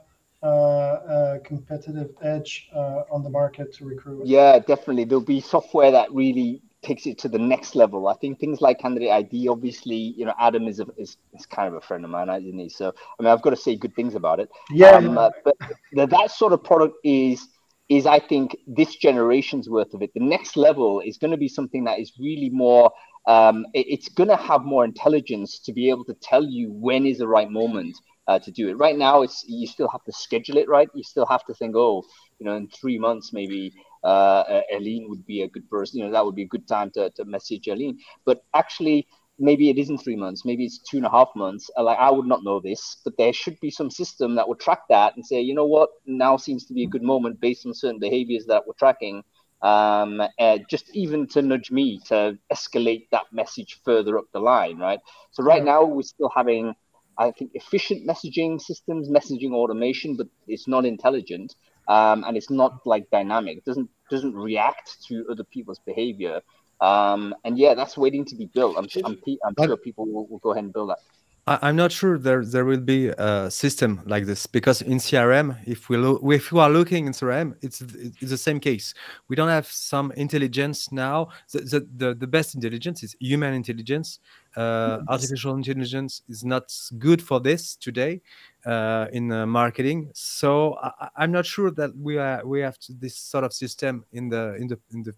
competitive edge uh, on the market to recruit. Yeah, definitely. There'll be software that really takes it to the next level. I think things like candidate ID, obviously, you know, Adam is a, is, is kind of a friend of mine, isn't he? So I mean, I've got to say good things about it. Yeah, Um, uh, but that sort of product is is I think this generation's worth of it. The next level is going to be something that is really more. Um, it- it's going to have more intelligence to be able to tell you when is the right moment uh, to do it. Right now, it's you still have to schedule it, right? You still have to think, oh, you know, in three months maybe uh, uh, Eileen would be a good person. You know, that would be a good time to, to message Eileen. But actually, maybe it isn't three months. Maybe it's two and a half months. Uh, Like I would not know this, but there should be some system that would track that and say, you know what, now seems to be a good moment based on certain behaviors that we're tracking. Um, uh, just even to nudge me to escalate that message further up the line, right? So right now we're still having, I think, efficient messaging systems, messaging automation, but it's not intelligent um, and it's not like dynamic. It doesn't doesn't react to other people's behavior. Um, and yeah, that's waiting to be built. I'm, I'm, I'm sure people will, will go ahead and build that. I, I'm not sure there there will be a system like this because in CRM, if we look, if we are looking in CRM, it's it's the same case. We don't have some intelligence now. The the, the, the best intelligence is human intelligence. Uh, artificial intelligence is not good for this today uh, in uh, marketing. So I, I'm not sure that we are we have to, this sort of system in the in the in the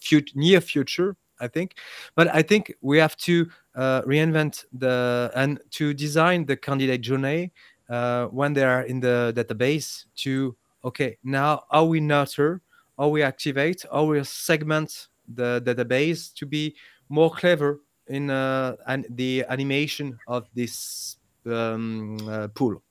fut- near future. I think, but I think we have to uh, reinvent the and to design the candidate journey uh, when they are in the database to okay now how we nurture how we activate how we segment the database to be more clever in uh, and the animation of this um, uh, pool.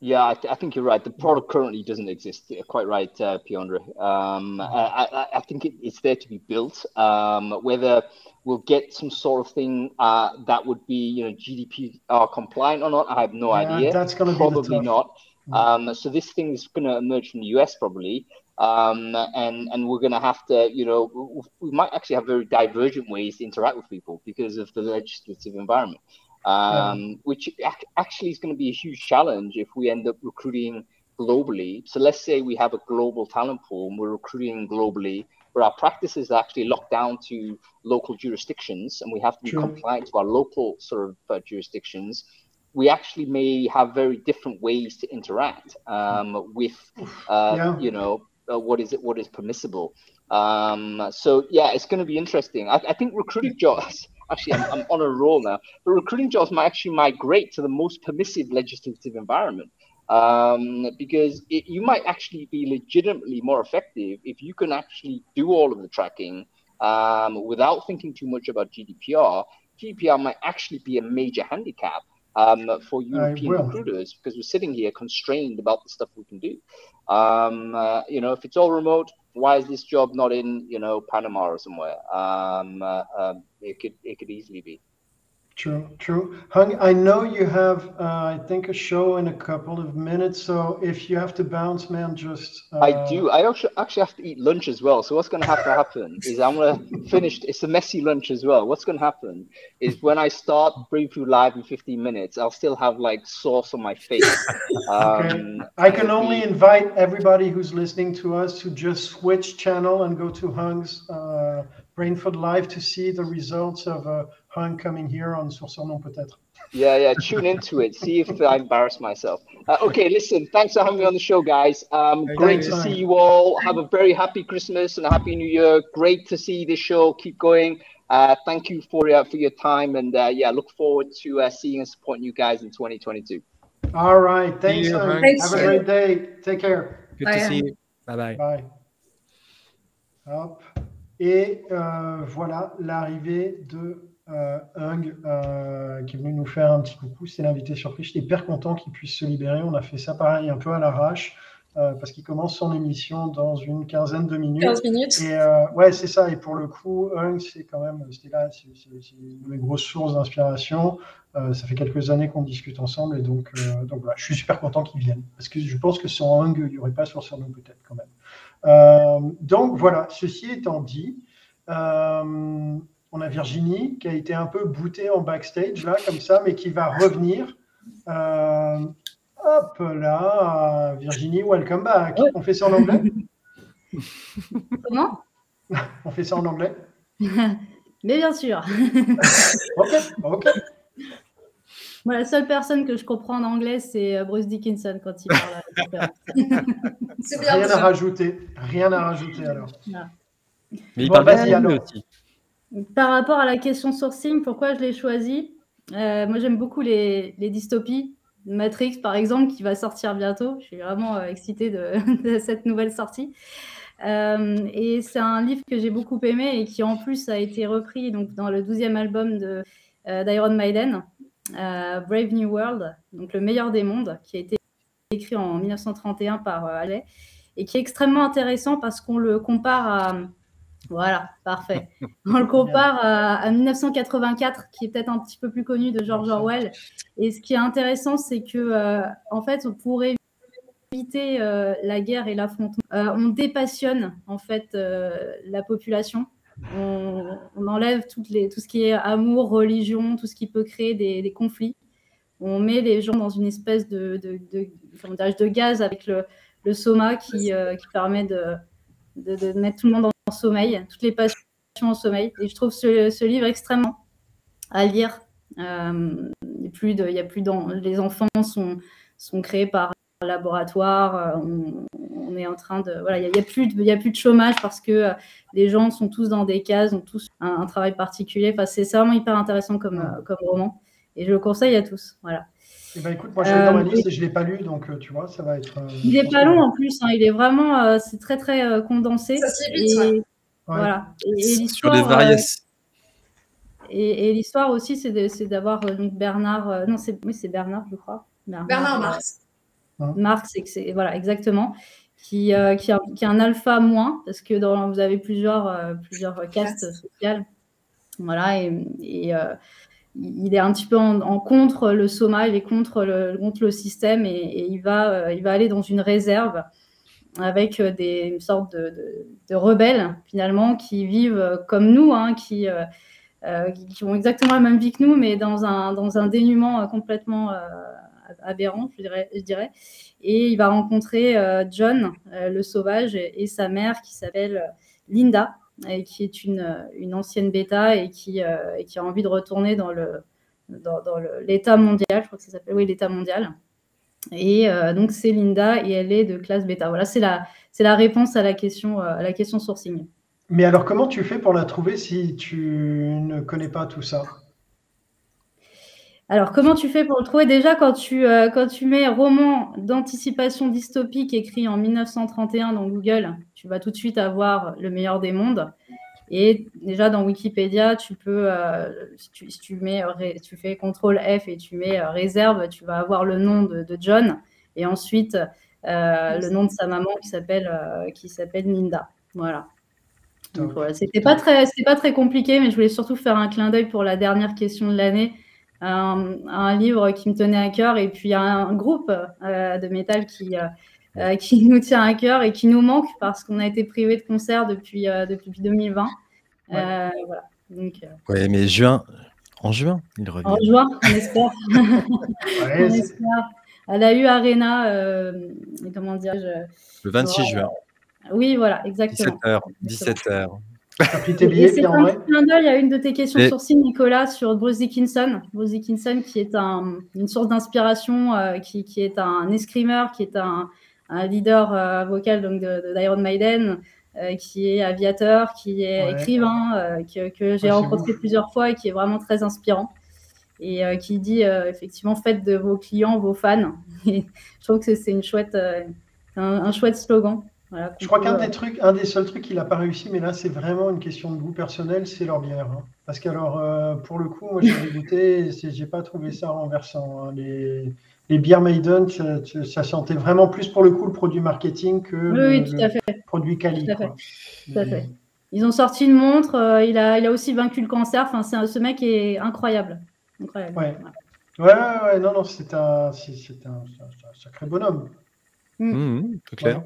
Yeah, I, th- I, think you're right. The product currently doesn't exist. You're quite right, uh, Piondre. Um, I, I, I, think it, it's there to be built. Um, whether we'll get some sort of thing uh, that would be, you know, GDPR compliant or not, I have no yeah, idea. That's going to probably be not. Um, so this thing is going to emerge from the US probably, um, and and we're going to have to, you know, we might actually have very divergent ways to interact with people because of the legislative environment um, yeah. which actually is going to be a huge challenge if we end up recruiting globally. So let's say we have a global talent pool and we're recruiting globally, where our practices are actually locked down to local jurisdictions and we have to be True. compliant to our local sort of uh, jurisdictions. We actually may have very different ways to interact um, with, uh, yeah. you know, uh, what is it? What is permissible? Um, so yeah, it's going to be interesting. I, I think recruiting jobs actually I'm, I'm on a roll now. But recruiting jobs might actually migrate to the most permissive legislative environment um, because it, you might actually be legitimately more effective if you can actually do all of the tracking um, without thinking too much about GDPR. GDPR might actually be a major handicap um, for European recruiters because we're sitting here constrained about the stuff we can do. Um, uh, you know, if it's all remote, why is this job not in you know Panama or somewhere? Um, uh, um, it could it could easily be. True, true. Hung, I know you have, uh, I think, a show in a couple of minutes. So if you have to bounce, man, just. Uh... I do. I actually actually have to eat lunch as well. So what's going to have to happen is I'm going to finish. It's a messy lunch as well. What's going to happen is when I start Brain Food Live in 15 minutes, I'll still have like sauce on my face. okay. Um, I can only be... invite everybody who's listening to us to just switch channel and go to Hung's. Uh, Brainfood Live to see the results of uh, Hung coming here on Sur Son Nom peut-être. Yeah, yeah, tune into it. See if I embarrass myself. Uh, okay, listen, thanks for having me on the show, guys. Um, great to see you all. Have a very happy Christmas and a happy New Year. Great to see this show. Keep going. Uh, thank you for uh, for your time, and uh, yeah, look forward to uh, seeing and supporting you guys in 2022. All right, thanks. You, thanks Have a great day. Take care. Good bye. to see you. Bye bye. Bye. Et euh, voilà l'arrivée de euh, Hung euh, qui est venu nous faire un petit coucou. C'est l'invité surprise. J'étais hyper content qu'il puisse se libérer. On a fait ça pareil un peu à l'arrache. parce qu'il commence son émission dans une quinzaine de minutes. 15 minutes. Et ouais, c'est ça. Et pour le coup, Hung, c'est quand même, c'était là, c'est une de mes grosses sources d'inspiration. ça fait quelques années qu'on discute ensemble. Et donc, donc voilà, je suis super content qu'il vienne. Parce que je pense que sans Hung, il n'y aurait pas sur nous peut-être quand même. Euh, donc voilà, ceci étant dit, euh, on a Virginie qui a été un peu bootée en backstage là, comme ça, mais qui va revenir. Euh, hop là, Virginie, welcome back. On fait ça en anglais? Comment? On fait ça en anglais? Mais bien sûr. ok, ok. Moi, la seule personne que je comprends en anglais, c'est euh, Bruce Dickinson quand il parle. c'est bien rien à rajouter. Rien à rajouter alors. Mais il parle bien aussi. Par rapport à la question sourcing, pourquoi je l'ai choisi? Euh, Moi, j'aime beaucoup les, les, dystopies. Matrix, par exemple, qui va sortir bientôt. Je suis vraiment euh, excitée de, cette nouvelle sortie. et c'est un livre que j'ai beaucoup aimé et qui en plus a été repris donc, dans le 12e album d'Iron Maiden. Euh, Brave New World, donc le meilleur des mondes, qui a été écrit en 1931 par euh, Allais et qui est extrêmement intéressant parce qu'on le compare à voilà, parfait. On le compare à, 1984, qui est peut-être un petit peu plus connu de George Orwell. Et ce qui est intéressant, c'est que, euh, en fait, pour éviter la guerre et l'affrontement, on dépassionne en fait la population on, enlève tout ce qui est amour, religion, tout ce qui peut créer des, conflits. On met les gens dans une espèce de, de, de, gaz avec le, soma qui, euh, permet de, mettre tout le monde en sommeil, toutes les passions en sommeil. Et je trouve ce, livre extrêmement à lire. Euh, plus de, il y a plus dans, les enfants sont créés par laboratoire. On, on est en train de. Voilà, il n'y a, plus de, a plus de chômage parce que euh, les gens sont tous dans des cases, ont tous un, travail particulier. Enfin, c'est vraiment hyper intéressant comme, euh, comme roman. Et je le conseille à tous. Voilà. Eh ben, écoute, moi je l'ai dans ma liste et je ne l'ai pas lu, donc tu vois, ça va être. il n'est pas long en plus, hein, il est vraiment. c'est très très condensé. Ça et... Voilà. Sur les variations. Et, l'histoire aussi, c'est d'avoir Bernard. non, c'est oui, Bernard, je crois. Bernard, Marx. Marx, voilà, exactement. Qui, qui, a, qui, un alpha moins, parce que dans, vous avez plusieurs, plusieurs castes sociales. Voilà, et, il est un petit peu en, contre le soma, il est contre le, contre le système et, il, va, il va aller dans une réserve avec des une sorte de, de, rebelles finalement qui vivent comme nous, hein, qui, qui, ont exactement la même vie que nous, mais dans un, dans un dénuement complètement aberrant, je dirais. Et il va rencontrer John, le sauvage, et, sa mère qui s'appelle Linda, et qui est une, une ancienne bêta et qui, euh, qui a envie de retourner dans le dans, l'état mondial, je crois que ça s'appelle, oui, l'état mondial. Et euh, donc c'est Linda et elle est de classe bêta. Voilà, c'est la, la réponse à la question, euh, à la question sourcing. Mais alors comment tu fais pour la trouver si tu ne connais pas tout ça? Alors, comment tu fais pour le trouver? Déjà, quand tu, euh, quand tu mets roman d'anticipation dystopique écrit en 1931 dans Google, tu vas tout de suite avoir le meilleur des mondes. Et déjà, dans Wikipédia, tu peux, euh, si, tu, mets, tu fais CTRL F et tu mets euh, réserve, tu vas avoir le nom de, John et ensuite le nom de sa maman qui s'appelle qui s'appelle Linda. Voilà. Donc, voilà. C'était pas très, pas très compliqué, mais je voulais surtout faire un clin d'œil pour la dernière question de l'année un, livre qui me tenait à cœur et puis un, groupe euh, de métal qui, euh, euh, qui nous tient à cœur et qui nous manque parce qu'on a été privé de concert depuis, depuis 2020. voilà. Donc, ouais, mais juin, en juin, il revient. En juin, on espère. on espère. Elle a eu Arena, comment dire Le 26 juin. Oui, voilà, exactement. 17h. 17h. C'est un clin d'œil à une de tes questions sur ci, Nicolas, sur Bruce Dickinson. Bruce Dickinson, qui est un, une source d'inspiration, euh, qui, qui, est un escrimeur, qui est un, un leader euh, vocal donc, d'Iron Maiden, euh, qui est aviateur, qui est écrivain, que, que j'ai rencontré plusieurs fois et qui est vraiment très inspirant. Et qui dit effectivement, faites de vos clients vos fans. Et je trouve que c'est une chouette, un chouette slogan je crois qu'un des trucs, un des seuls trucs qu'il n'a pas réussi, mais là c'est vraiment une question de goût personnel, c'est leur bière. Hein. Parce que alors, euh, pour le coup, moi j'ai goûté, j'ai pas trouvé ça renversant. Hein. Les, les bières Maiden, ça, sentait vraiment plus pour le coup le produit marketing que le, produit quali. Tout à fait. Ils ont sorti une montre, euh, il, a, il a aussi vaincu le cancer. Enfin, c'est ce mec est incroyable. incroyable. Ouais. Ouais, ouais, non, non, c'est un, un, sacré bonhomme. Mmh. Mmh, clair.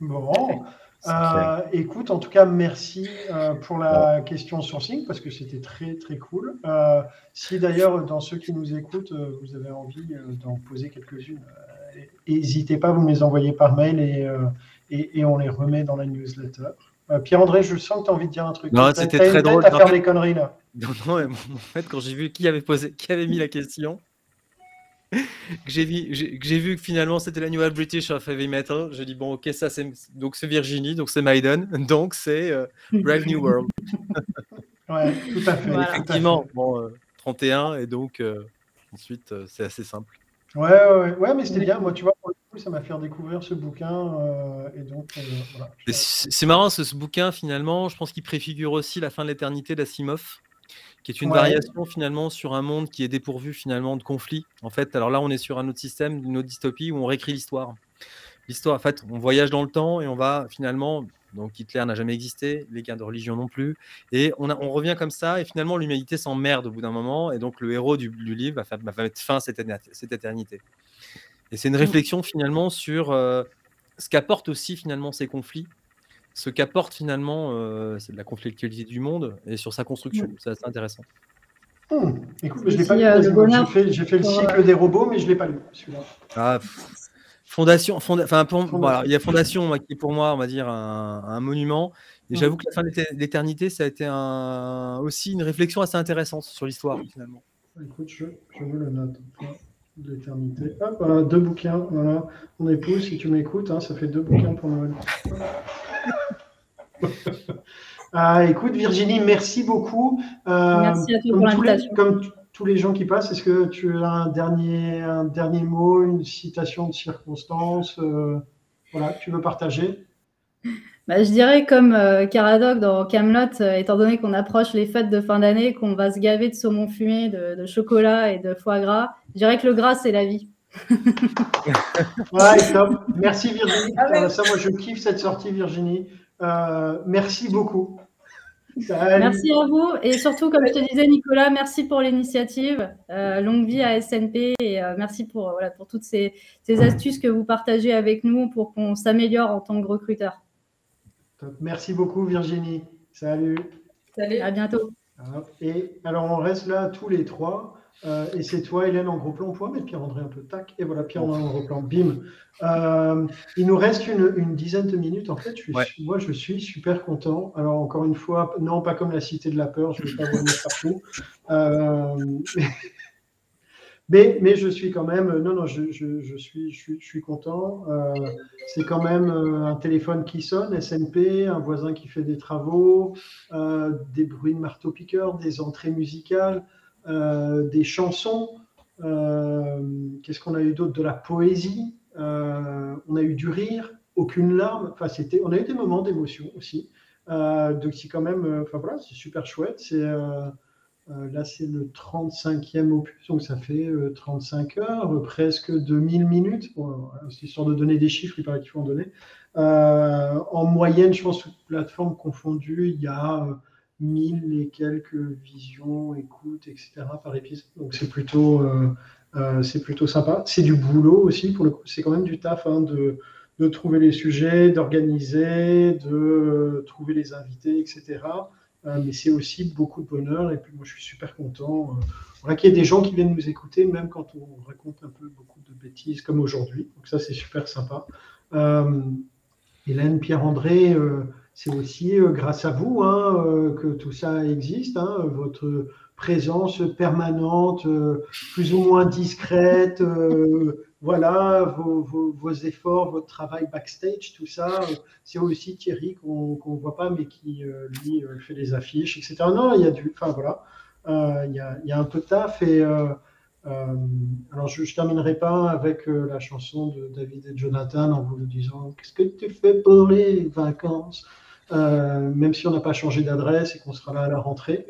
Bon. Euh, écoute, en tout cas, merci euh, pour la question sourcing parce que c'était très très cool. Euh, si d'ailleurs, dans ceux qui nous écoutent, vous avez envie d'en poser quelques-unes, n'hésitez pas, vous me les envoyez par mail et, et, on les remet dans la newsletter. Pierre-André, je sens que tu as envie de dire un truc. Non, c'était très drôle. à faire des conneries là. Non, non, en fait, quand j'ai vu qui avait posé, qui avait mis la question, que j'ai vu, que j'ai vu que finalement c'était la Nouvelle British of Heavy Metal. Je dis bon, ok, ça c'est donc c'est Virginie, donc c'est Maiden, donc c'est euh, Brave New World. ouais, tout à fait. Effectivement, bon, 31 euh, et donc euh, ensuite c'est assez simple. Ouais, ouais, ouais, mais c'était bien. Moi, tu vois, pour le coup, ça m'a fait découvrir ce bouquin et donc voilà. C'est marrant ce, ce, bouquin finalement. Je pense qu'il préfigure aussi la fin de l'éternité d'Asimov qui est une variation finalement sur un monde qui est dépourvu finalement de conflits. En fait, alors là, on est sur un autre système, une autre dystopie où on réécrit l'histoire. L'histoire, en fait, on voyage dans le temps et on va finalement, donc Hitler n'a jamais existé, les guerres de religion non plus, et on, on revient comme ça et finalement l'humanité s'emmerde au bout d'un moment et donc le héros du, livre va, faire, va, mettre fin à cette, cette éternité. Et c'est une mmh. réflexion finalement sur euh, ce qu'apportent aussi finalement ces conflits ce qu'apporte finalement euh, c'est de la conflictualité du monde et sur sa construction. C'est assez intéressant. Hmm. Écoute, je l'ai pas lu. Euh, j'ai fait, le cycle des robots, mais je ne l'ai pas lu. Ah, fondation, enfin, il y a Fondation qui est pour moi, on va dire, un, monument. Et j'avoue que la fin de l'éternité, ça a été un, aussi une réflexion assez intéressante sur l'histoire, finalement. Écoute, je, je le note de l'éternité. Hop, voilà, deux bouquins. Voilà. Mon épouse, si tu m'écoutes, hein, ça fait deux bouquins pour Noël. ah, écoute, Virginie, merci beaucoup. Euh, merci à toi pour l'invitation. Comme tous les gens qui passent, est-ce que tu as un dernier, un dernier mot, une citation de circonstance euh, voilà, tu veux partager? Bah, je dirais comme euh, Caradoc dans Camelot, euh, étant donné qu'on approche les fêtes de fin d'année, qu'on va se gaver de saumon fumé, de, chocolat et de foie gras, je dirais que le gras, c'est la vie. ouais, top. Merci Virginie. Ah ça, moi, je kiffe cette sortie, Virginie. Euh, merci beaucoup. Merci à vous. Et surtout, comme je te disais, Nicolas, merci pour l'initiative. longue vie à SNP et merci pour, voilà, pour toutes ces, ces astuces que vous partagez avec nous pour qu'on s'améliore en tant que recruteur. Merci beaucoup, Virginie. Salut. Salut, à bientôt. Et alors, on reste là tous les trois. Euh, et c'est toi, Hélène, en gros plan. On pourrait mettre Pierre-André un peu, tac. Et voilà, Pierre-André en gros plan, bim. Euh, il nous reste une, dizaine de minutes. En fait, moi, je suis super content. Alors, encore une fois, non, pas comme la Cité de la Peur, je ne vais pas vous mettre partout. Euh, mais, mais je suis quand même, non, non, je, je, suis, je, suis, content. Euh, c'est quand même un téléphone qui sonne, SNP, un voisin qui fait des travaux, des bruits de marteau-piqueur, des entrées musicales, des chansons. Qu'est-ce qu'on a eu d'autre? De la poésie. on a eu du rire, aucune larme. Enfin, c'était, on a eu des moments d'émotion aussi. donc, c'est quand même, enfin voilà, c'est super chouette. C'est euh, là, c'est le 35e opus, donc ça fait 35 euh, heures, euh, presque 2000 minutes. c'est histoire de donner des chiffres, il paraît qu'il faut en donner. en moyenne, je pense, toutes plateformes confondues, il y a 1000 et quelques visions, écoutes, etc. par épisode. Donc c'est plutôt, c'est plutôt sympa. C'est du boulot aussi, pour le coup. C'est quand même du taf hein, de, de trouver les sujets, d'organiser, de trouver les invités, etc. Euh, mais c'est aussi beaucoup de bonheur. Et puis moi, je suis super content. Euh, voilà, qu'il y ait des gens qui viennent nous écouter, même quand on raconte un peu beaucoup de bêtises, comme aujourd'hui. Donc ça, c'est super sympa. Euh, Hélène, Pierre-André, c'est aussi grâce à vous hein, que tout ça existe. Hein, votre présence permanente, plus ou moins discrète, voilà, vos, efforts, votre travail backstage, tout ça. C'est aussi Thierry qu'on ne voit pas, mais qui, euh, lui, euh, fait les affiches, etc. Non, il y a du. Enfin, voilà. Euh, il, y a, un peu de taf. Et, alors, je ne terminerai pas avec la chanson de David et Jonathan en vous disant Qu'est-ce que tu fais pour les vacances? Même si on n'a pas changé d'adresse et qu'on sera là à la rentrée.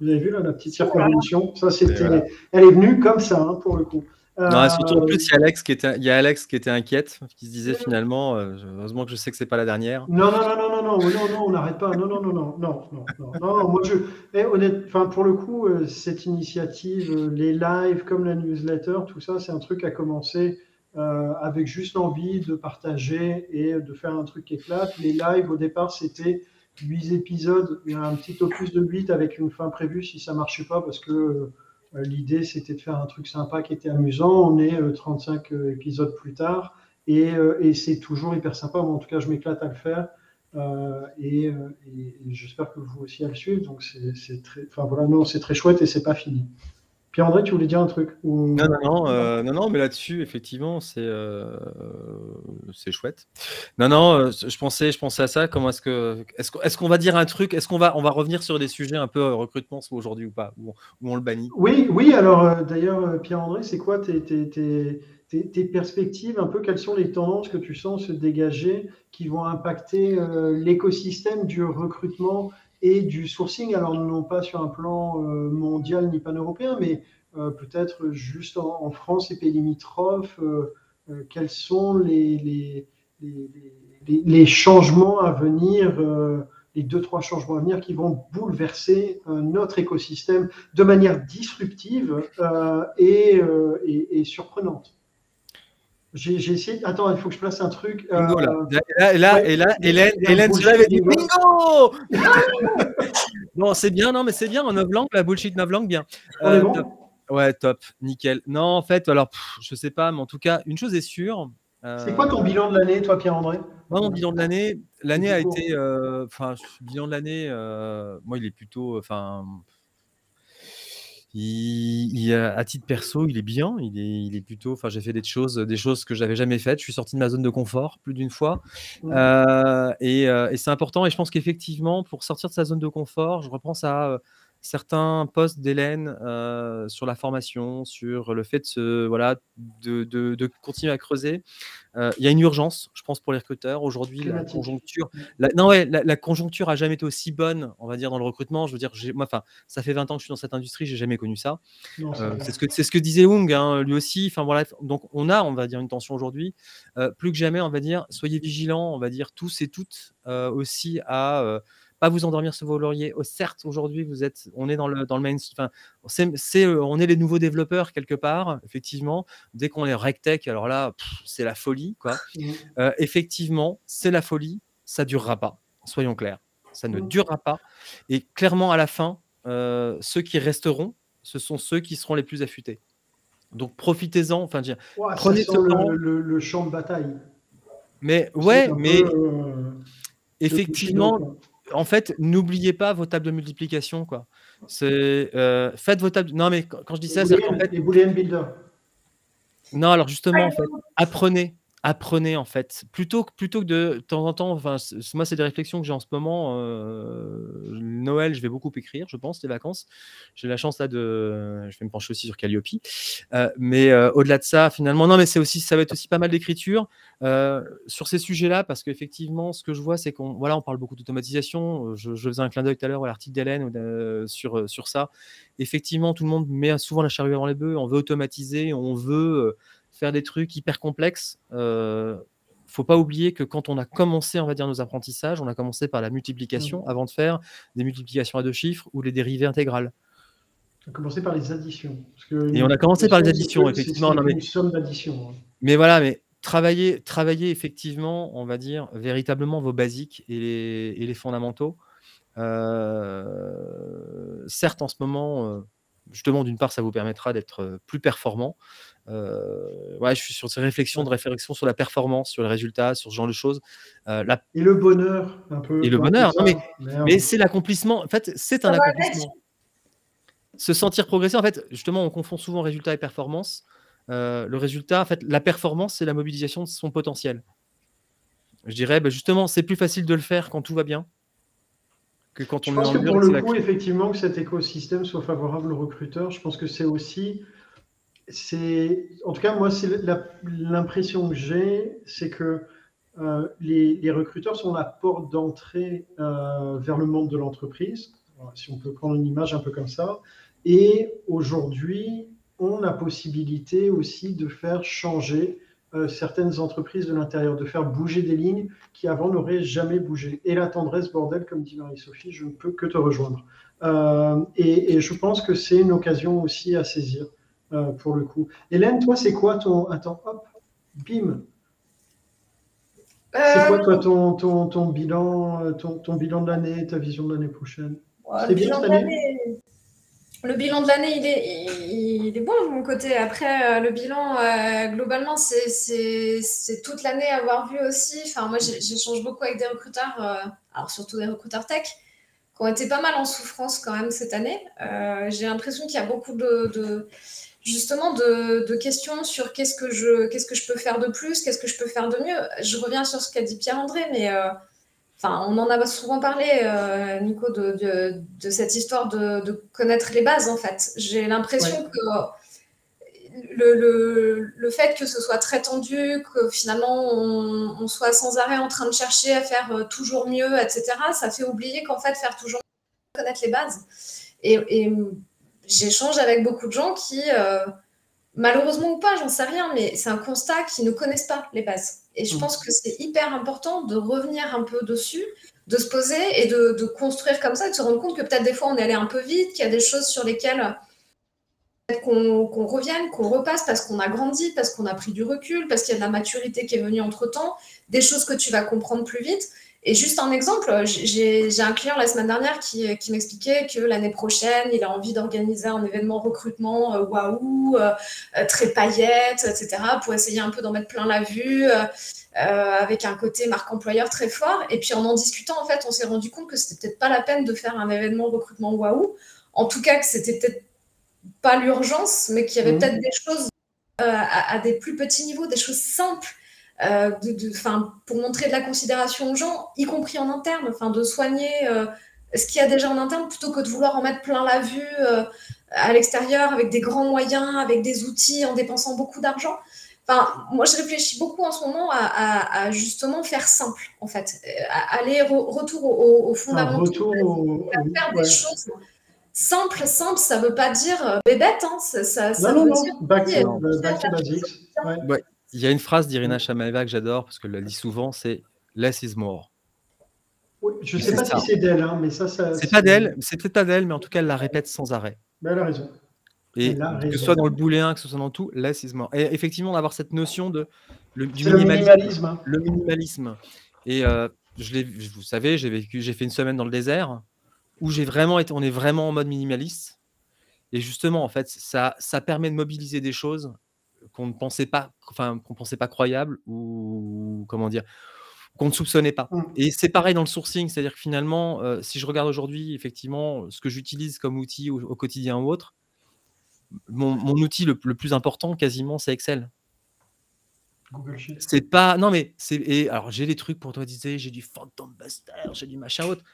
Vous avez vu là, la petite circonvolution Ça, c'était. Elle est venue comme ça, hein, pour le coup. Non, surtout en plus, il y, a Alex qui était, il y a Alex qui était inquiète, qui se disait finalement, euh, heureusement que je sais que c'est pas la dernière. Non, non, non, non, non, non, non, non on n'arrête pas. Non, non, non, non, non, non, non, non, moi je, eh, honnête, enfin pour le coup, euh, cette initiative, euh, les lives comme la newsletter, tout ça, c'est un truc à commencer avec juste l'envie de partager et de faire un truc qui éclate. Les lives au départ, c'était 8 épisodes, un petit opus de 8 avec une fin prévue si ça marchait pas parce que euh, l'idée, c'était de faire un truc sympa qui était amusant. On est 35 euh, euh, épisodes plus tard et, c'est toujours hyper sympa. En tout cas, je m'éclate à le faire. et, j'espère que vous aussi à le suivre. Donc c'est très, enfin voilà, très chouette et c'est pas fini. Pierre-André, tu voulais dire un truc Non, non, non, euh, non, non, mais là-dessus, effectivement, c'est euh, c'est chouette. Non, non, euh, je pensais, je pensais à ça. Comment est-ce que est-ce qu'on va dire un truc Est-ce qu'on va on va revenir sur des sujets un peu recrutement aujourd'hui ou pas où on, le bannit? Oui, oui. Alors d'ailleurs, Pierre-André, c'est quoi tes, tes, tes, tes, perspectives Un peu quelles sont les tendances que tu sens se dégager qui vont impacter l'écosystème du recrutement et du sourcing, alors non pas sur un plan euh, mondial ni pan-européen, mais euh, peut-être juste en, France et pays limitrophes, euh, quels sont les, les, les, changements à venir, les deux, trois changements à venir qui vont bouleverser notre écosystème de manière disruptive et, et surprenante. J'ai essayé. Attends, il faut que je place un truc. Bingo, là. Euh, et là, et là, Hélène, Hélène se lève dit Bingo Non, c'est bien, non, mais c'est bien en novlangue, la bullshit novlangue, bien. Euh, bon Ouais, top, nickel. Non, en fait, alors, je sais pas, mais en tout cas, une chose est sûre. Euh, c'est quoi ton bilan de l'année, toi, Pierre-André? Moi, mon bilan de l'année, l'année a été. Enfin, bilan de l'année, moi, il est plutôt. Enfin il, à titre perso, il est bien. Il est, il est plutôt. Enfin, j'ai fait des choses, des choses que j'avais jamais faites. Je suis sorti de ma zone de confort plus d'une fois, euh, et, euh, et c'est important. Et je pense qu'effectivement, pour sortir de sa zone de confort, je repense à certains posts d'Hélène euh, sur la formation, sur le fait de, voilà, de, de, continuer à creuser. Euh, il y a une urgence, je pense, pour les recruteurs. Aujourd'hui, la conjoncture, la, non, ouais, la, conjoncture a jamais été aussi bonne, on va dire, dans le recrutement. Je veux dire, moi, enfin, ça fait 20 ans que je suis dans cette industrie, j'ai jamais connu ça. Euh, c'est ce que c'est ce que disait Hung, hein, lui aussi. Enfin voilà, donc on a, on va dire, une tension aujourd'hui. plus que jamais, on va dire, soyez vigilants, on va dire tous et toutes aussi à pas vous endormir sur vos lauriers. Oh, certes, aujourd'hui, vous êtes, on est dans le, dans le main, enfin, c'est, euh, on est les nouveaux développeurs quelque part, effectivement. Dès qu'on est RegTech, alors là, c'est la folie, quoi. Mmh. Euh, effectivement, c'est la folie. Ça durera pas. Soyons clairs, ça ne mmh. durera pas. Et clairement, à la fin, euh, ceux qui resteront, ce sont ceux qui seront les plus affûtés. Donc profitez-en, enfin dire, prenez ce le, le, champ de bataille. Mais ouais, mais effectivement, en fait, n'oubliez pas vos tables de multiplication. Quoi. C'est, euh, faites vos tables. Non, mais quand, je dis ça, c'est en fait. Les Boolean Builder. Non, alors justement, en fait, apprenez apprenez en fait. Plutôt, plutôt que de, de temps en temps, enfin, moi, c'est des réflexions que j'ai en ce moment. Euh, Noël, je vais beaucoup écrire, je pense, les vacances. J'ai la chance là de. Je vais me pencher aussi sur Calliope. Euh, mais euh, au-delà de ça, finalement, non, mais c'est aussi, ça va être aussi pas mal d'écriture sur ces sujets-là, parce qu'effectivement, ce que je vois, c'est qu'on voilà, on parle beaucoup d'automatisation. Je, je, faisais un clin d'œil tout à l'heure à l'article d'Hélène sur, sur ça. Effectivement, tout le monde met souvent la charrue avant les bœufs. On veut automatiser, on veut faire des trucs hyper complexes. Euh, faut pas oublier que quand on a commencé, on va dire, nos apprentissages, on a commencé par la multiplication mmh. avant de faire des multiplications à deux chiffres ou les dérivées intégrales. On a commencé par les additions. Et on a commencé par les additions, effectivement. mais... Une somme d'additions. Hein. Mais voilà, mais travailler, travailler effectivement, on va dire, véritablement vos basiques et les, et les fondamentaux. Euh, certes, en ce moment, euh, justement, d'une part, ça vous permettra d'être euh, plus performant. Euh, ouais, je suis sur ces réflexions de réflexion sur la performance, sur les résultats, sur ce genre de choses. Euh, Et le bonheur, un peu. Et le bonheur, non, mais, mais c'est l'accomplissement. En fait, c'est un accomplissement. Se sentir progresser, en fait, justement, on confond souvent résultat et performance. le résultat, en fait, la performance, c'est la mobilisation de son potentiel. Je dirais, bah, justement, c'est plus facile de le faire quand tout va bien quand on je pense que pour le coup, effectivement, que cet écosystème soit favorable aux recruteurs, je pense que c'est aussi, c'est, en tout cas, moi, c'est l'impression que j'ai, c'est que euh, les, recruteurs sont la porte d'entrée euh, vers le monde de l'entreprise, si on peut prendre une image un peu comme ça. Et aujourd'hui, on a la possibilité aussi de faire changer certaines entreprises de l'intérieur, de faire bouger des lignes qui avant n'auraient jamais bougé. Et la tendresse, bordel, comme dit Marie-Sophie, je ne peux que te rejoindre. Euh, et, je pense que c'est une occasion aussi à saisir euh, pour le coup. Hélène, toi, c'est quoi ton... Attends, hop, bim. C'est quoi toi ton, ton, ton bilan, ton, ton bilan de l'année, ta vision de l'année prochaine? C'est bien cette année? Le bilan de l'année, il est, bon de mon côté. Après, euh, le bilan, euh, globalement, c'est toute l'année avoir vu aussi. Enfin, moi, j'échange beaucoup avec des recruteurs, euh, alors surtout des recruteurs tech, qui ont été pas mal en souffrance quand même cette année. J'ai l'impression qu'il y a beaucoup de, justement de, questions sur qu'est-ce que je qu'est-ce que je peux faire de plus, qu'est-ce que je peux faire de mieux. Je reviens sur ce qu'a dit Pierre-André, mais Enfin, on en a souvent parlé, euh, Nico, de, cette histoire de, connaître les bases, en fait. J'ai l'impression que le, fait que ce soit très tendu, que finalement on, soit sans arrêt en train de chercher à faire euh, toujours mieux, etc., ça fait oublier qu'en fait, faire toujours mieux, connaître les bases. Et, j'échange avec beaucoup de gens qui, euh, malheureusement ou pas, j'en sais rien, mais c'est un constat qui ne connaissent pas les bases. Et je mm. pense que c'est hyper important de revenir un peu dessus, de se poser et de, construire comme ça, de se rendre compte que peut-être des fois on est allé un peu vite, qu'il y a des choses sur lesquelles qu'on revienne, qu'on repasse parce qu'on a grandi, parce qu'on a pris du recul, parce qu'il y a de la maturité qui est venue entre-temps, des choses que tu vas comprendre plus vite. Et juste un exemple, j'ai un client la semaine dernière qui, qui m'expliquait que l'année prochaine, il a envie d'organiser un événement recrutement euh, waouh, euh, euh, très paillettes, etc., pour essayer un peu d'en mettre plein la vue, avec un côté marque employeur très fort. Et puis en en discutant, en fait, on s'est rendu compte que c'était peut-être pas la peine de faire un événement recrutement waouh. En tout cas, que c'était peut-être pas l'urgence, mais qu'il y avait mmh. peut-être des choses à, à, des plus petits niveaux, des choses simples euh, de, pour montrer de la considération aux gens, y compris en interne, enfin, de soigner euh, ce qu'il y a déjà en interne plutôt que de vouloir en mettre plein la vue euh, à l'extérieur avec des grands moyens, avec des outils, en dépensant beaucoup d'argent. Enfin, moi, je réfléchis beaucoup en ce moment à, justement faire simple, en fait, à aller retour au, au fondamentaux, faire des choses simples. Simple, ça ne veut pas dire bébête, hein, ça, ça, non, veut non, dire back, to, back to basics. Ouais. Il y a une phrase d'Irina Shamaeva que j'adore parce qu'elle la dit souvent, c'est less is more. Oui, je ne sais pas si c'est d'elle, hein, mais ça, ça c'est pas d'elle, c'est peut-être pas d'elle, mais en tout cas, elle la répète sans arrêt. Mais elle a raison. Et que ce soit dans le bouléen, que ce soit dans tout, less is more. Et effectivement, d'avoir cette notion de le, du minimalisme. Hein. Le minimalisme. Et euh, je vous savez, j'ai vécu, j'ai fait une semaine dans le désert où j'ai vraiment été, on est vraiment en mode minimaliste. Et justement, en fait, ça, ça permet de mobiliser des choses qu'on ne pensait pas, enfin, qu'on pensait pas croyables ou comment dire, qu'on ne soupçonnait pas. Mmh. Et c'est pareil dans le sourcing, c'est-à-dire que finalement, euh, si je regarde aujourd'hui, effectivement, ce que j'utilise comme outil au, quotidien ou autre, mon, outil le, plus important, quasiment, c'est Excel. Google Sheet. C'est pas. Non, mais c'est. Et alors, j'ai des trucs pour toi, disais, j'ai du Phantom Buster, j'ai du machin autre.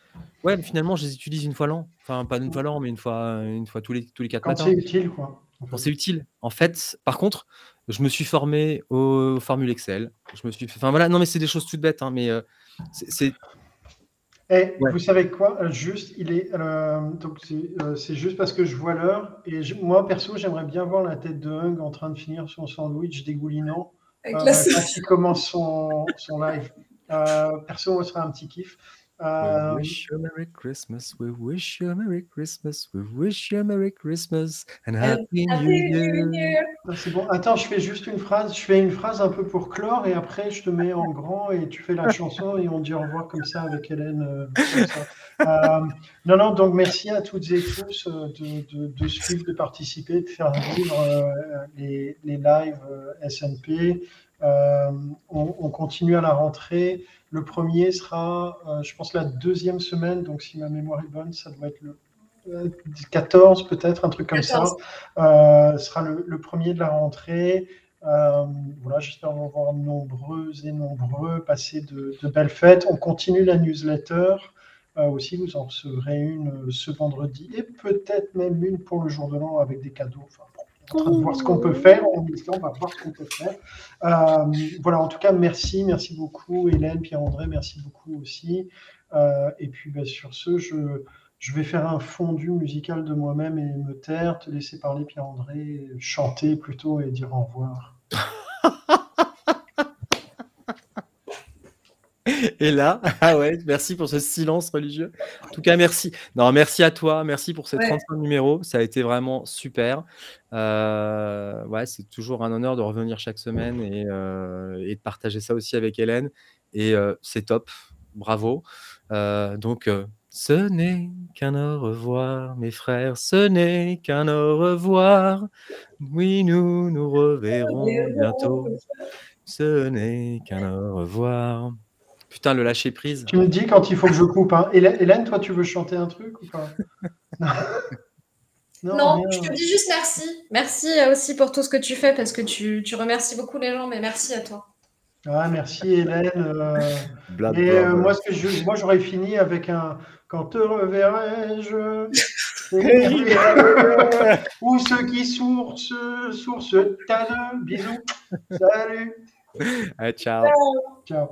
Ouais, mais finalement, je les utilise une fois l'an. Enfin, pas une fois l'an, mais une fois, une fois tous les, tous les quatre Quand c'est utile, quoi. Quand c'est utile. En fait, par contre, je me suis formé aux formules Excel. Je me suis. Enfin, voilà, non, mais c'est des choses toutes bêtes, hein, mais euh, c'est. Et eh, vous savez quoi? Euh, Juste, il est euh, donc c'est juste parce que je vois l'heure et moi perso j'aimerais bien voir la tête de Hung en train de finir son sandwich dégoulinant quand il commence son, son live. perso, moi, ce sera un petit kiff. We um, wish you a Merry Christmas, we wish you a Merry Christmas, we wish you a Merry Christmas and Happy, New Year. C'est bon. Attends, je fais juste une phrase. Je fais une phrase un peu pour clore et après je te mets en grand et tu fais la chanson et on dit au revoir comme ça avec Hélène. Euh, euh, non, non, donc merci à toutes et tous euh, de, de, de suivre, de participer, de faire vivre les, les lives SNP. On, on, continue à la rentrée. Le premier sera, euh, je pense, la deuxième semaine. Donc, si ma mémoire est bonne, ça doit être le 14 euh, peut-être, un truc comme ça. Euh, sera le, premier de la rentrée. voilà, j'espère vous voir nombreux et nombreux, passer de, belles fêtes. On continue la newsletter. aussi, vous en recevrez une ce vendredi et peut-être même une pour le jour de l'an avec des cadeaux. Enfin, en train de voir ce qu'on peut faire. On, va voir ce qu'on peut faire. Euh, voilà, en tout cas, merci, merci beaucoup, Hélène, Pierre-André, merci beaucoup aussi. Euh, et puis, bah, sur ce, je, je vais faire un fondu musical de moi-même et me taire, te laisser parler, Pierre-André, chanter plutôt et dire au revoir. Et là, ah ouais, merci pour ce silence religieux. En tout cas, merci. Non, merci à toi, merci pour ces 35 numéros. Ça a été vraiment super. Euh, ouais, c'est toujours un honneur de revenir chaque semaine et, euh, et de partager ça aussi avec Hélène. Et euh, c'est top. Bravo. donc, ce n'est qu'un au revoir, mes frères. Ce n'est qu'un au revoir. Oui, nous nous reverrons bientôt. Ce n'est qu'un au revoir. Putain, le lâcher prise. Tu me dis quand il faut que je coupe. Hein. Hélène, toi, tu veux chanter un truc ou pas? Non, je te dis juste merci. Merci aussi pour tout ce que tu fais parce que tu, remercies beaucoup les gens, mais merci à toi. Ah, merci Hélène. Euh, et euh, moi, ce moi, j'aurais fini avec un Quand te reverrai-je? Ou ceux qui sourcent, sourcent, bisous. Salut. ciao. Ciao.